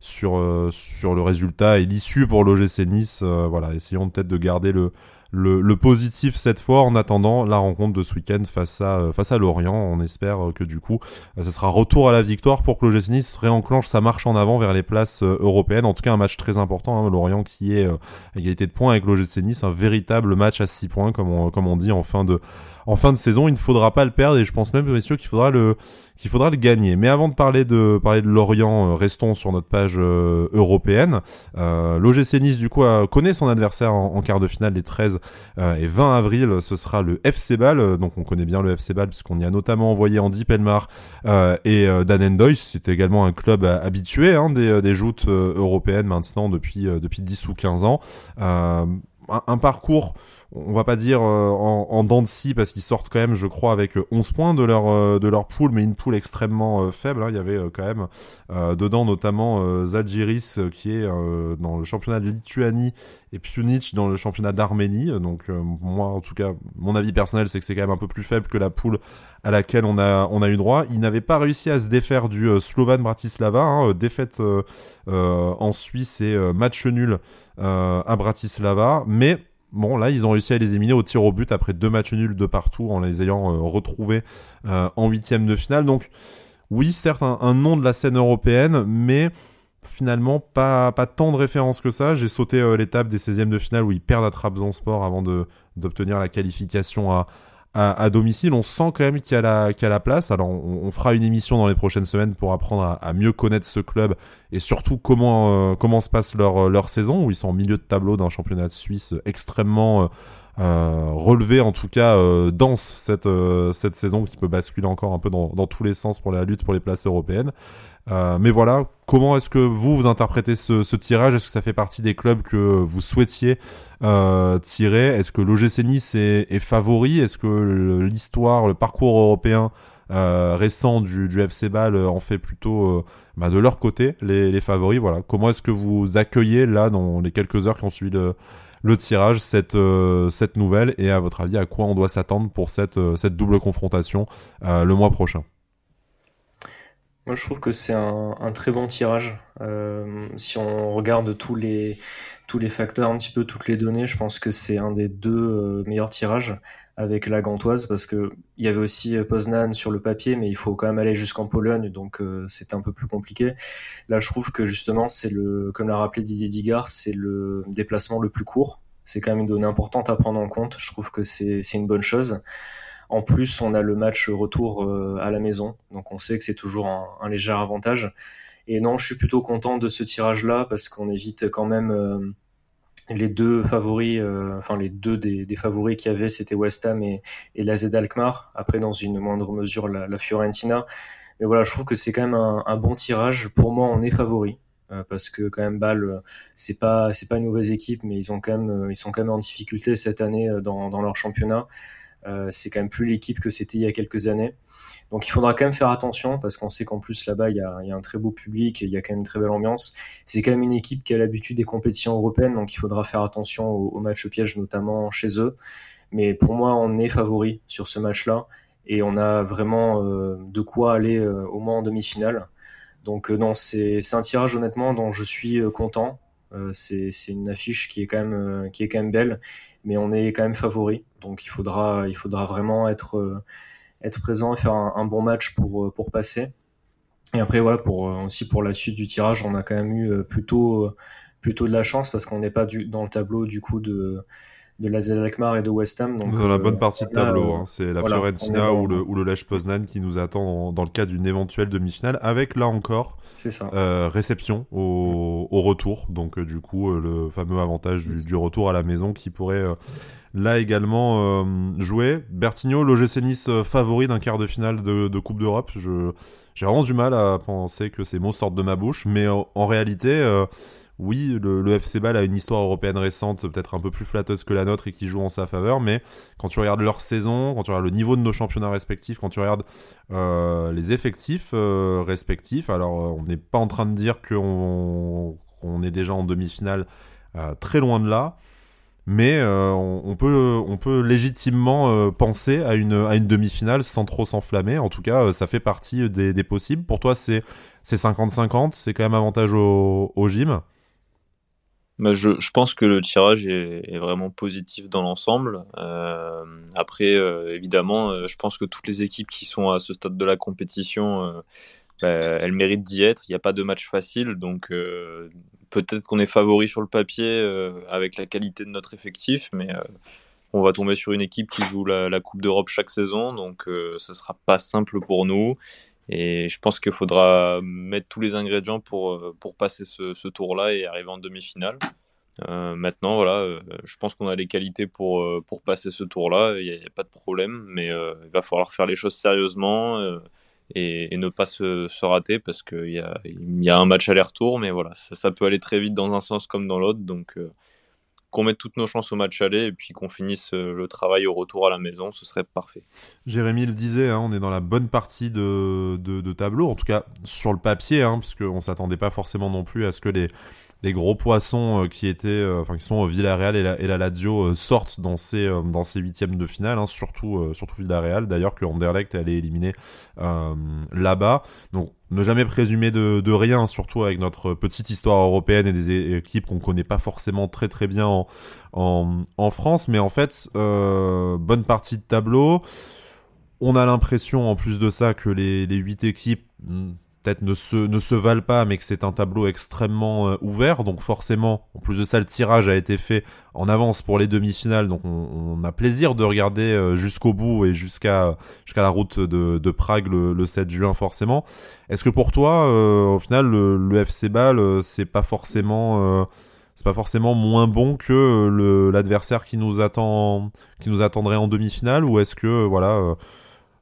sur, sur le résultat et l'issue pour l'OGC Nice, voilà, essayons peut-être de garder le, le, positif cette fois en attendant la rencontre de ce week-end face à, euh, face à Lorient. On espère euh, que du coup, euh, ce sera retour à la victoire pour que le GC Nice réenclenche sa marche en avant vers les places européennes. En tout cas, un match très important. Hein, Lorient qui est à égalité de points avec l'OGC Nice, un véritable match à 6 points comme on, comme on dit en fin de, en fin de saison. Il ne faudra pas le perdre et je pense même, messieurs, qu'il faudra le, qu'il faudra le gagner. Mais avant de parler de, Lorient, euh, restons sur notre page euh, européenne. Euh, L'OGC Nice, du coup, connaît son adversaire en, quart de finale les 13 et 20 avril. Ce sera le FC Ball. Donc, on connaît bien le FC Ball puisqu'on y a notamment envoyé Andy Pelmar et Dan Endoy. C'était également un club habitué hein, des, des joutes européennes maintenant depuis, depuis 10 ou 15 ans. un parcours on va pas dire euh, en, en dents de scie parce qu'ils sortent quand même, je crois, avec 11 points de leur euh, de leur poule, mais une poule extrêmement euh, faible. Hein. Il y avait quand même dedans notamment Zalgiris qui est dans le championnat de Lituanie et Punic dans le championnat d'Arménie. Donc moi, en tout cas, mon avis personnel, c'est que c'est quand même un peu plus faible que la poule à laquelle on a on a eu droit. Ils n'avaient pas réussi à se défaire du Slovan Bratislava, hein, défaite en Suisse et match nul à Bratislava, mais Bon, là, ils ont réussi à les éliminer au tir au but après deux matchs nuls de partout en les ayant euh, retrouvés euh, en huitième de finale. Donc, oui, certes, un, nom de la scène européenne, mais finalement pas, tant de références que ça. J'ai sauté euh, l'étape des 16e de finale où ils perdent à Trabzonspor avant d'obtenir la qualification à, à, domicile, on sent quand même qu'il y, a la, a la place. Alors, on, fera une émission dans les prochaines semaines pour apprendre à, mieux connaître ce club et surtout comment, euh, se passe leur, leur saison, où ils sont en milieu de tableau d'un championnat de Suisse extrêmement euh, relevé, en tout cas dense cette, cette saison qui peut basculer encore un peu dans, dans tous les sens pour la lutte pour les places européennes. Euh, mais voilà, comment est-ce que vous, vous interprétez ce, tirage? Est-ce que ça fait partie des clubs que vous souhaitiez euh, tirer? Est-ce que l'OGC Nice est, favori? Est-ce que l'histoire, le parcours européen euh, récent du, FC Ball en fait plutôt bah, de leur côté les, favoris? Voilà, comment est-ce que vous accueillez là, dans les quelques heures qui ont suivi le, tirage, cette, cette nouvelle. Et à votre avis, à quoi on doit s'attendre pour cette, cette double confrontation le mois prochain? Moi, je trouve que c'est un, très bon tirage. Euh, si on regarde tous les, facteurs, un petit peu toutes les données, je pense que c'est un des deux euh, meilleurs tirages avec la Gantoise parce que il y avait aussi euh, Poznan sur le papier, mais il faut quand même aller jusqu'en Pologne, donc c'est un peu plus compliqué. Là, je trouve que justement, c'est le, comme l'a rappelé Didier Digard, c'est le déplacement le plus court. C'est quand même une donnée importante à prendre en compte. Je trouve que c'est une bonne chose. En plus, on a le match retour euh, à la maison, donc on sait que c'est toujours un, léger avantage. Et non, je suis plutôt content de ce tirage-là parce qu'on évite quand même euh, les deux favoris, enfin les deux des, favoris qu'il y avait, c'était West Ham et, et la Z Alkmaar. Après, dans une moindre mesure, la, Fiorentina. Mais voilà, je trouve que c'est quand même un, un, bon tirage. Pour moi, on est favori. Euh, parce que quand même Bâle euh, c'est pas c'est pas une mauvaise équipe mais ils ont quand même euh, ils sont quand même en difficulté cette année dans, dans leur championnat c'est quand même plus l'équipe que c'était il y a quelques années donc il faudra quand même faire attention parce qu'on sait qu'en plus là-bas il y, a, il y a, un très beau public il y a quand même une très belle ambiance. C'est quand même une équipe qui a l'habitude des compétitions européennes, donc il faudra faire attention aux, matchs pièges notamment chez eux. Mais pour moi on est favori sur ce match-là et on a vraiment de quoi aller au moins en demi-finale. Donc euh, non, c'est un tirage honnêtement dont je suis euh, content. Euh, c'est une affiche qui est quand même qui est quand même belle, mais on est quand même favori. Donc il faudra il faudra vraiment être être présent et faire un, bon match pour pour passer. Et après voilà pour aussi pour la suite du tirage, on a quand même eu plutôt plutôt de la chance parce qu'on n'est pas du, dans le tableau du coup de de la Alkmaar et de West Ham. Donc, dans la bonne partie de tableau, hein. c'est la Fiorentina ou le, ou le Lech Poznan qui nous attend dans, le cas d'une éventuelle demi-finale, avec là encore ça. Euh, réception au, au, retour. Donc euh, du coup, euh, le fameux avantage du, du, retour à la maison qui pourrait là également jouer. Bertigno, l'OGC Nice favori d'un quart de finale de, Coupe d'Europe. J'ai vraiment du mal à penser que ces mots sortent de ma bouche, mais en réalité oui, le, FC Ball a une histoire européenne récente, peut-être un peu plus flatteuse que la nôtre et qui joue en sa faveur, mais quand tu regardes leur saison, quand tu regardes le niveau de nos championnats respectifs, quand tu regardes euh, les effectifs euh, respectifs, alors euh, on n'est pas en train de dire qu'on est déjà en demi-finale très loin de là, mais on, peut, on peut légitimement penser à une, à une demi-finale sans trop s'enflammer. En tout cas, ça fait partie des, possibles. Pour toi, c'est 50-50, c'est quand même avantage au, au gym. Bah, je, je, pense que le tirage est, vraiment positif dans l'ensemble. Euh, après, euh, évidemment, euh, je pense que toutes les équipes qui sont à ce stade de la compétition, euh, bah, elles méritent d'y être. Il n'y a pas de match facile, donc peut-être qu'on est favori sur le papier avec la qualité de notre effectif, mais on va tomber sur une équipe qui joue la, Coupe d'Europe chaque saison, donc ce sera pas simple pour nous. Et je pense qu'il faudra mettre tous les ingrédients pour, euh, pour passer ce, tour-là et arriver en demi-finale. Euh, maintenant, voilà, euh, je pense qu'on a les qualités pour, euh, pour passer ce tour-là. Il n'y a, pas de problème, mais il va falloir faire les choses sérieusement et, ne pas se, rater parce qu'il y a, un match aller-retour, mais voilà, ça, peut aller très vite dans un sens comme dans l'autre. Donc, qu'on mette toutes nos chances au match aller et puis qu'on finisse euh, le travail au retour à la maison, ce serait parfait. Jérémy le disait, hein, on est dans la bonne partie de, de, tableau, en tout cas sur le papier, hein, parce ne s'attendait pas forcément non plus à ce que les, les gros poissons euh, qui étaient, euh, enfin qui sont Villarreal et la, Lazio sortent dans ces dans ces huitièmes de finale, hein, surtout surtout Villarreal. D'ailleurs que Anderlecht est allé éliminer là-bas. Donc ne jamais présumer de, rien, surtout avec notre petite histoire européenne et des équipes qu'on connaît pas forcément très très bien en, France. Mais en fait, euh, bonne partie de tableau. On a l'impression en plus de ça que les, les 8 équipes hmm, ne se, ne se valent pas, mais que c'est un tableau extrêmement euh, ouvert. Donc forcément, en plus de ça, le tirage a été fait en avance pour les demi-finales. Donc on, a plaisir de regarder euh, jusqu'au bout et jusqu'à jusqu'à la route de, Prague le, le, 7 juin forcément. Est-ce que pour toi, euh, au final, le, FC Ball, c'est pas forcément c'est pas forcément moins bon que l'adversaire qui nous attend qui nous attendrait en demi-finale? Ou est-ce que voilà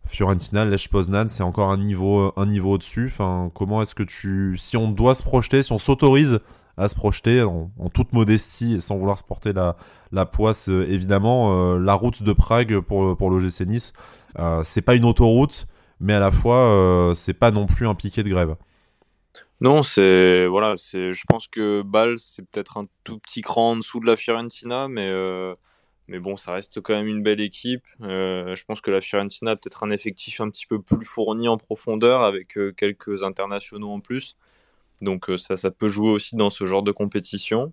Fiorentina, Lech Poznan, c'est encore un niveau, un niveau au-dessus. Enfin, comment est-ce que tu, si on doit se projeter, si on s'autorise à se projeter en, toute modestie et sans vouloir se porter la, la poisse, euh, évidemment, euh, la route de Prague pour, pour l'OGC Nice, euh, c'est pas une autoroute, mais à la fois, c'est pas non plus un piquet de grève. Non, c'est voilà, c'est. Je pense que Bâle, c'est peut-être un tout petit cran en dessous de la Fiorentina, mais mais bon, ça reste quand même une belle équipe. Euh, je pense que la Fiorentina a peut-être un effectif un petit peu plus fourni en profondeur avec euh, quelques internationaux en plus. Donc euh, ça, ça peut jouer aussi dans ce genre de compétition.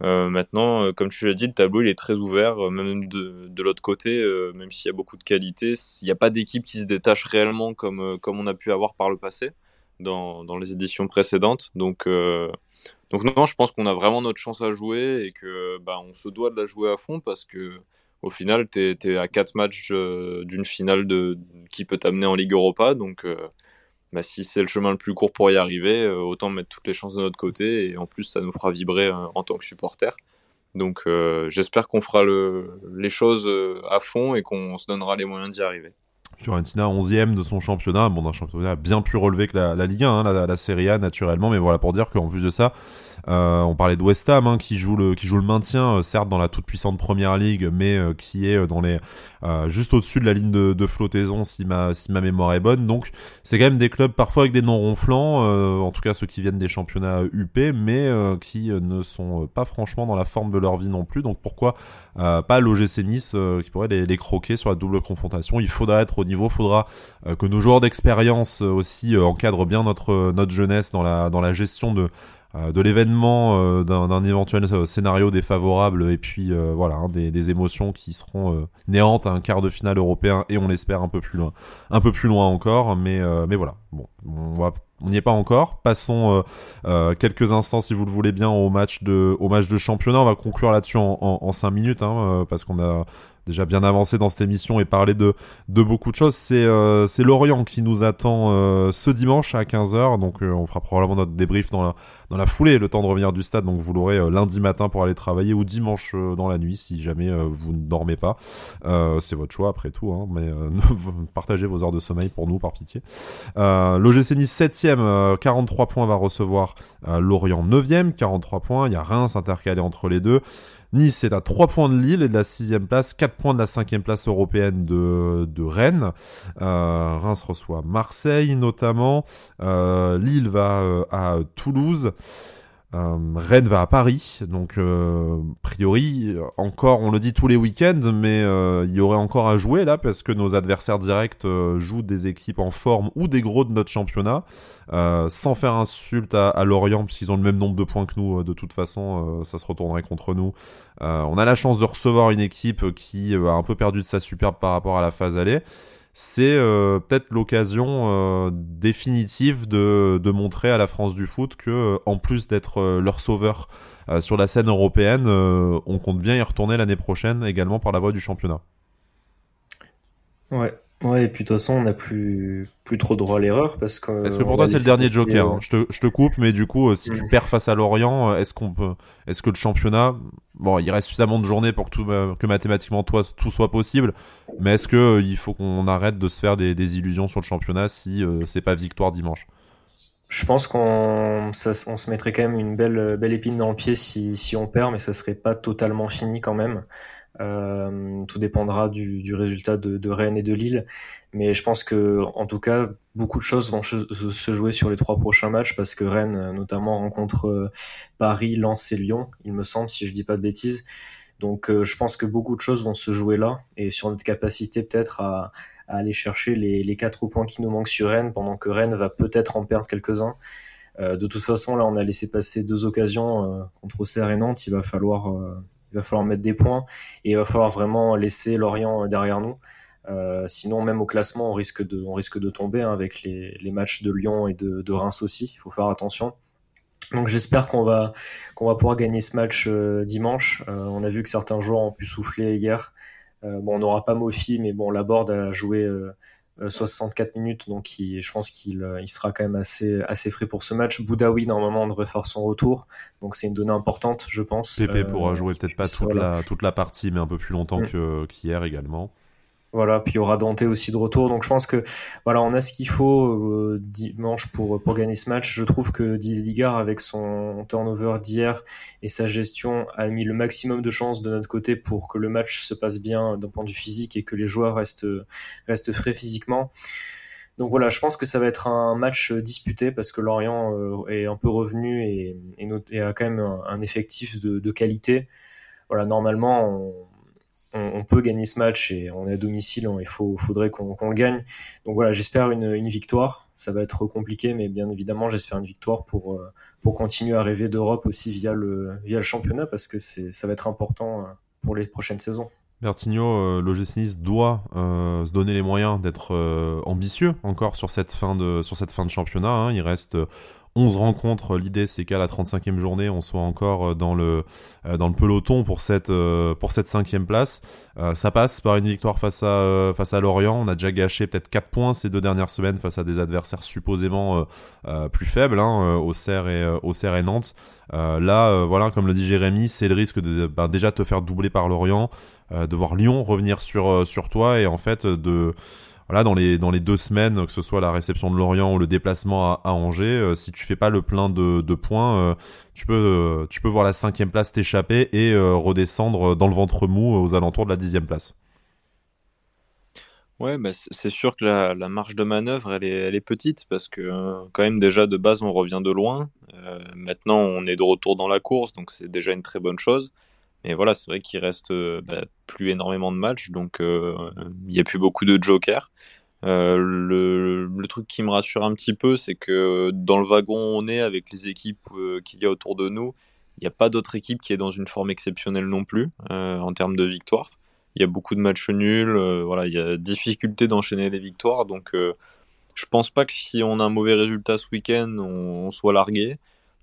maintenant, comme tu l'as dit, le tableau il est très ouvert, même de, l'autre côté, même s'il y a beaucoup de qualité, il n'y a pas d'équipe qui se détache réellement comme, comme on a pu avoir par le passé dans, dans les éditions précédentes. Donc donc non, je pense qu'on a vraiment notre chance à jouer et que bah, on se doit de la jouer à fond parce que au final, tu es, à 4 matchs euh, d'une finale qui peut t'amener en Ligue Europa. Donc euh, bah, si c'est le chemin le plus court pour y arriver, euh, autant mettre toutes les chances de notre côté et en plus ça nous fera vibrer en tant que supporter. Donc j'espère qu'on fera le, les choses à fond et qu'on se donnera les moyens d'y arriver. Fiorentina 11e de son championnat, bon, un championnat bien plus relevé que la, Ligue 1, hein, la, la, Serie A naturellement, mais voilà pour dire qu'en plus de ça, euh, on parlait de West Ham hein, qui joue le maintien, euh, certes dans la toute puissante Première Ligue, mais euh, qui est dans les juste au-dessus de la ligne de, flottaison si ma mémoire est bonne. Donc c'est quand même des clubs parfois avec des noms ronflants, en tout cas ceux qui viennent des championnats UP, mais qui ne sont pas franchement dans la forme de leur vie non plus. Donc pourquoi pas l'OGC Nice qui pourrait les, croquer sur la double confrontation? Il faudra être au niveau, faudra que nos joueurs d'expérience aussi encadrent bien notre notre jeunesse dans la gestion de de l'événement, euh, d'un éventuel euh, scénario défavorable et puis voilà hein, des, émotions qui seront néantes à un quart de finale européen et on l'espère un peu plus loin, un peu plus loin encore. Mais mais voilà, bon, on n'y est pas encore. Passons quelques instants, si vous le voulez bien, au match de, au match de championnat. On va conclure là-dessus en, en, 5 minutes, hein, parce qu'on a déjà bien avancé dans cette émission et parler de, de beaucoup de choses. C'est euh, Lorient qui nous attend euh, ce dimanche à 15h. Donc euh, on fera probablement notre débrief dans la, dans la foulée, le temps de revenir du stade. Donc vous l'aurez lundi matin pour aller travailler ou dimanche dans la nuit si jamais vous ne dormez pas. c'est votre choix après tout. Hein, mais partagez vos heures de sommeil pour nous par pitié. L'OGC Nice 7ème, 43 points va recevoir Lorient 9ème, 43 points. Il y a Reims intercalé entre les deux. Nice est à 3 points de Lille et de la 6 place, 4 points de la 5 place européenne de, de Rennes. Euh, Reims reçoit Marseille notamment. Euh, Lille va euh, à Toulouse. Euh, Rennes va à Paris, donc euh, priori encore, on le dit tous les week-ends, mais euh, il y aurait encore à jouer là parce que nos adversaires directs jouent des équipes en forme ou des gros de notre championnat, sans faire insulte à, à Lorient puisqu'ils ont le même nombre de points que nous. de toute façon, ça se retournerait contre nous. on a la chance de recevoir une équipe qui a un peu perdu de sa superbe par rapport à la phase allée c'est euh, peut-être l'occasion euh, définitive de, de, montrer à la France du foot que, euh, en plus d'être leur sauveur sur la scène européenne, on compte bien y retourner l'année prochaine également par la voie du championnat. Ouais, Ouais, et puis de toute façon, on n'a plus, plus trop droit à l'erreur parce que. Est-ce que pour toi c'est le dernier joker hein je, te, je te coupe, mais du coup, si tu mm. perds face à Lorient, est-ce qu'on peut, est-ce que le championnat, bon, il reste suffisamment de journées pour que tout, que mathématiquement toi, tout soit possible, mais est-ce que il faut qu'on arrête de se faire des, des, illusions sur le championnat si c'est pas victoire dimanche? Je pense qu'on, on se mettrait quand même une belle, belle épine dans le pied si, si on perd, mais ça serait pas totalement fini quand même. Euh, tout dépendra du, du résultat de, de, Rennes et de Lille. Mais je pense que, en tout cas, beaucoup de choses vont se jouer sur les trois prochains matchs parce que Rennes, notamment, rencontre euh, Paris, Lens et Lyon, il me semble, si je dis pas de bêtises. Donc, euh, je pense que beaucoup de choses vont se jouer là et sur notre capacité peut-être à, à, aller chercher les, les quatre points qui nous manquent sur Rennes pendant que Rennes va peut-être en perdre quelques-uns. Euh, de toute façon, là, on a laissé passer deux occasions contre Auxerre et Nantes. Il va falloir il va falloir mettre des points et il va falloir vraiment laisser Lorient derrière nous. Euh, sinon, même au classement, on risque de, on risque de tomber hein, avec les, les, matchs de Lyon et de, Reims aussi. Il faut faire attention. Donc j'espère qu'on va va pouvoir gagner ce match euh, dimanche. Euh, on a vu que certains joueurs ont pu souffler hier. Euh, bon, on n'aura pas Mofi, mais bon, Laborde a joué 64 euh, minutes, donc je pense qu'il euh, il sera quand même assez, assez frais pour ce match. Boudaoui, normalement, devrait faire son retour, donc c'est une donnée importante, je pense. CP pourra jouer peut-être pas toute, la, toute la partie, mais un peu plus longtemps mm. qu'hier également. Voilà, puis il y aura Dante aussi de retour. Donc je pense que voilà, on a ce qu'il faut euh, dimanche pour pour gagner ce match. Je trouve que Digard avec son turnover d'hier et sa gestion a mis le maximum de chances de notre côté pour que le match se passe bien d'un point de vue physique et que les joueurs restent restent frais physiquement. Donc voilà, je pense que ça va être un match disputé parce que Lorient euh, est un peu revenu et, et, a quand même un, effectif de, de qualité. Voilà, normalement on on, peut gagner ce match et on est à domicile, il faut, faudrait qu'on le gagne. Donc voilà, j'espère une, victoire. Ça va être compliqué, mais bien évidemment, j'espère une victoire pour, euh, pour continuer à rêver d'Europe aussi via le, via le championnat parce que ça va être important euh, pour les prochaines saisons. Bertigno, euh, l'OGC Nice doit se donner les moyens d'être ambitieux encore sur cette fin de sur cette fin de championnat. Hein. Il reste 11 rencontres. L'idée, c'est qu'à la 35e journée, on soit encore dans le, dans le peloton pour cette, pour cette cinquième place. ça passe par une victoire face à, face à Lorient. On a déjà gâché peut-être 4 points ces deux dernières semaines face à des adversaires supposément plus faibles, hein, Auxerre, et, Auxerre et Nantes. là, voilà, comme le dit Jérémy, c'est le risque de ben, déjà te faire doubler par Lorient, de voir Lyon revenir sur, sur toi et en fait de voilà, dans les, deux semaines, que ce soit la réception de Lorient ou le déplacement à, Angers, euh, si tu fais pas le plein de, points, euh, tu, peux, euh, tu peux voir la cinquième place t'échapper et redescendre dans le ventre mou aux alentours de la dixième place. Ouais, bah c'est sûr que la, la, marge de manœuvre, elle est, elle est petite parce que quand même déjà de base on revient de loin. maintenant on est de retour dans la course, donc c'est déjà une très bonne chose. Mais voilà, c'est vrai qu'il reste euh, bah, plus énormément de matchs, donc euh, il n'y a plus beaucoup de jokers. Euh, le, truc qui me rassure un petit peu, c'est que dans le wagon on est avec les équipes qu'il y a autour de nous, il n'y a pas d'autre équipe qui est dans une forme exceptionnelle non plus en termes de victoires. Il y a beaucoup de matchs nuls, voilà, il y a difficulté d'enchaîner les victoires, donc je pense pas que si on a un mauvais résultat ce week-end, on soit largué.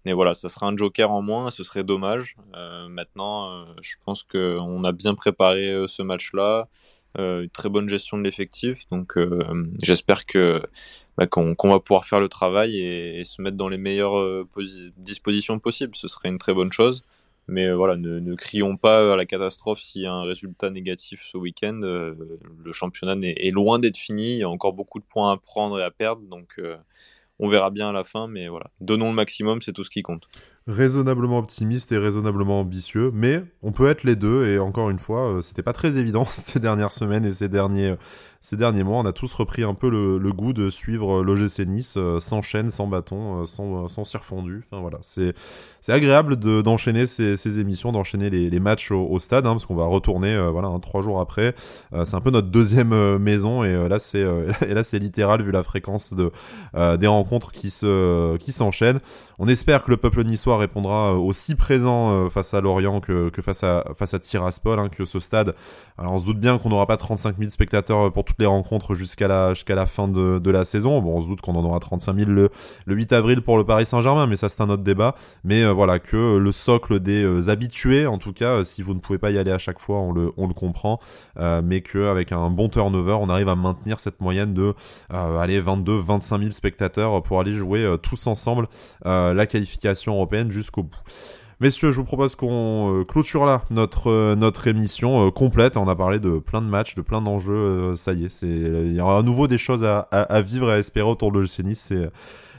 Mais voilà, ça sera un joker en moins, ce serait dommage. Euh, maintenant, euh, je pense qu'on a bien préparé euh, ce match-là, une très bonne gestion de l'effectif, donc j'espère que bah, qu'on va pouvoir faire le travail et, se mettre dans les meilleures dispositions possibles. Ce serait une très bonne chose. Mais voilà, ne, crions pas à la catastrophe s'il y a un résultat négatif ce week-end. le championnat est, est loin d'être fini. Il y a encore beaucoup de points à prendre et à perdre. Donc, on verra bien à la fin, mais voilà. Donnons le maximum, c'est tout ce qui compte. Raisonnablement optimiste et raisonnablement ambitieux, mais on peut être les deux, et encore une fois, euh, c'était pas très évident ces dernières semaines et ces derniers, ces derniers mois, on a tous repris un peu le, goût de suivre l'OGC Nice euh, sans chaîne, sans bâton, euh, sans, sans. Enfin voilà, c'est agréable de d'enchaîner ces, ces émissions, d'enchaîner les, matchs au, stade, hein, parce qu'on va retourner euh, voilà trois jours après. c'est un peu notre deuxième maison et là c'est littéral vu la fréquence de des rencontres qui se qui s'enchaînent. On espère que le peuple niçois répondra aussi présent face à Lorient que, que face à face à Tiraspol, hein, que ce stade. Alors on se doute bien qu'on n'aura pas 35 000 spectateurs pour tout les rencontres jusqu'à la, jusqu'à la fin de, de, la saison. Bon, on se doute qu'on en aura 35 000 le, le 8 avril pour le Paris Saint-Germain, mais ça c'est un autre débat. Mais euh, voilà, que le socle des euh, habitués, en tout cas, euh, si vous ne pouvez pas y aller à chaque fois, on le, on le comprend, mais qu'avec un bon turnover, on arrive à maintenir cette moyenne de aller 22-25 000 spectateurs pour aller jouer tous ensemble la qualification européenne jusqu'au bout. Messieurs, je vous propose qu'on euh, clôture là notre, euh, émission euh, complète. On a parlé de plein de matchs, de plein d'enjeux. ça y est, il y aura à nouveau des choses à, vivre et à espérer autour de l'OGC. C'est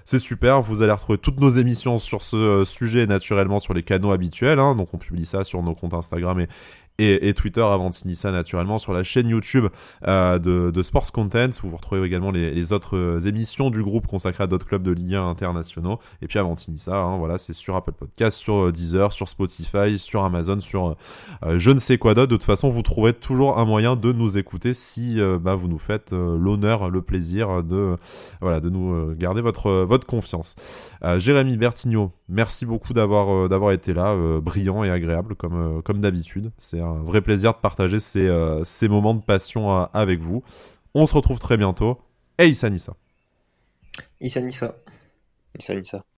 c'est super. Vous allez retrouver toutes nos émissions sur ce sujet naturellement sur les canaux habituels. Hein. Donc on publie ça sur nos comptes Instagram et, et, et Twitter avant ça naturellement sur la chaîne YouTube euh, de, de, Sports Content où vous retrouvez également les, les, autres euh, émissions du groupe consacrées à d'autres clubs de Ligue 1 internationaux. Et puis avant ça hein, voilà c'est sur Apple Podcast sur euh, Deezer sur Spotify sur Amazon sur euh, je ne sais quoi d'autre. De toute façon vous trouverez toujours un moyen de nous écouter si bah, vous nous faites l'honneur le plaisir de voilà de nous garder votre votre confiance. Jérémy Bertigno merci beaucoup d'avoir d'avoir été là brillant et agréable comme comme d'habitude c'est un vrai plaisir de partager ces, euh, ces moments de passion euh, avec vous. On se retrouve très bientôt. Et Issa Nissa. Issa Nissa. Issa Nissa.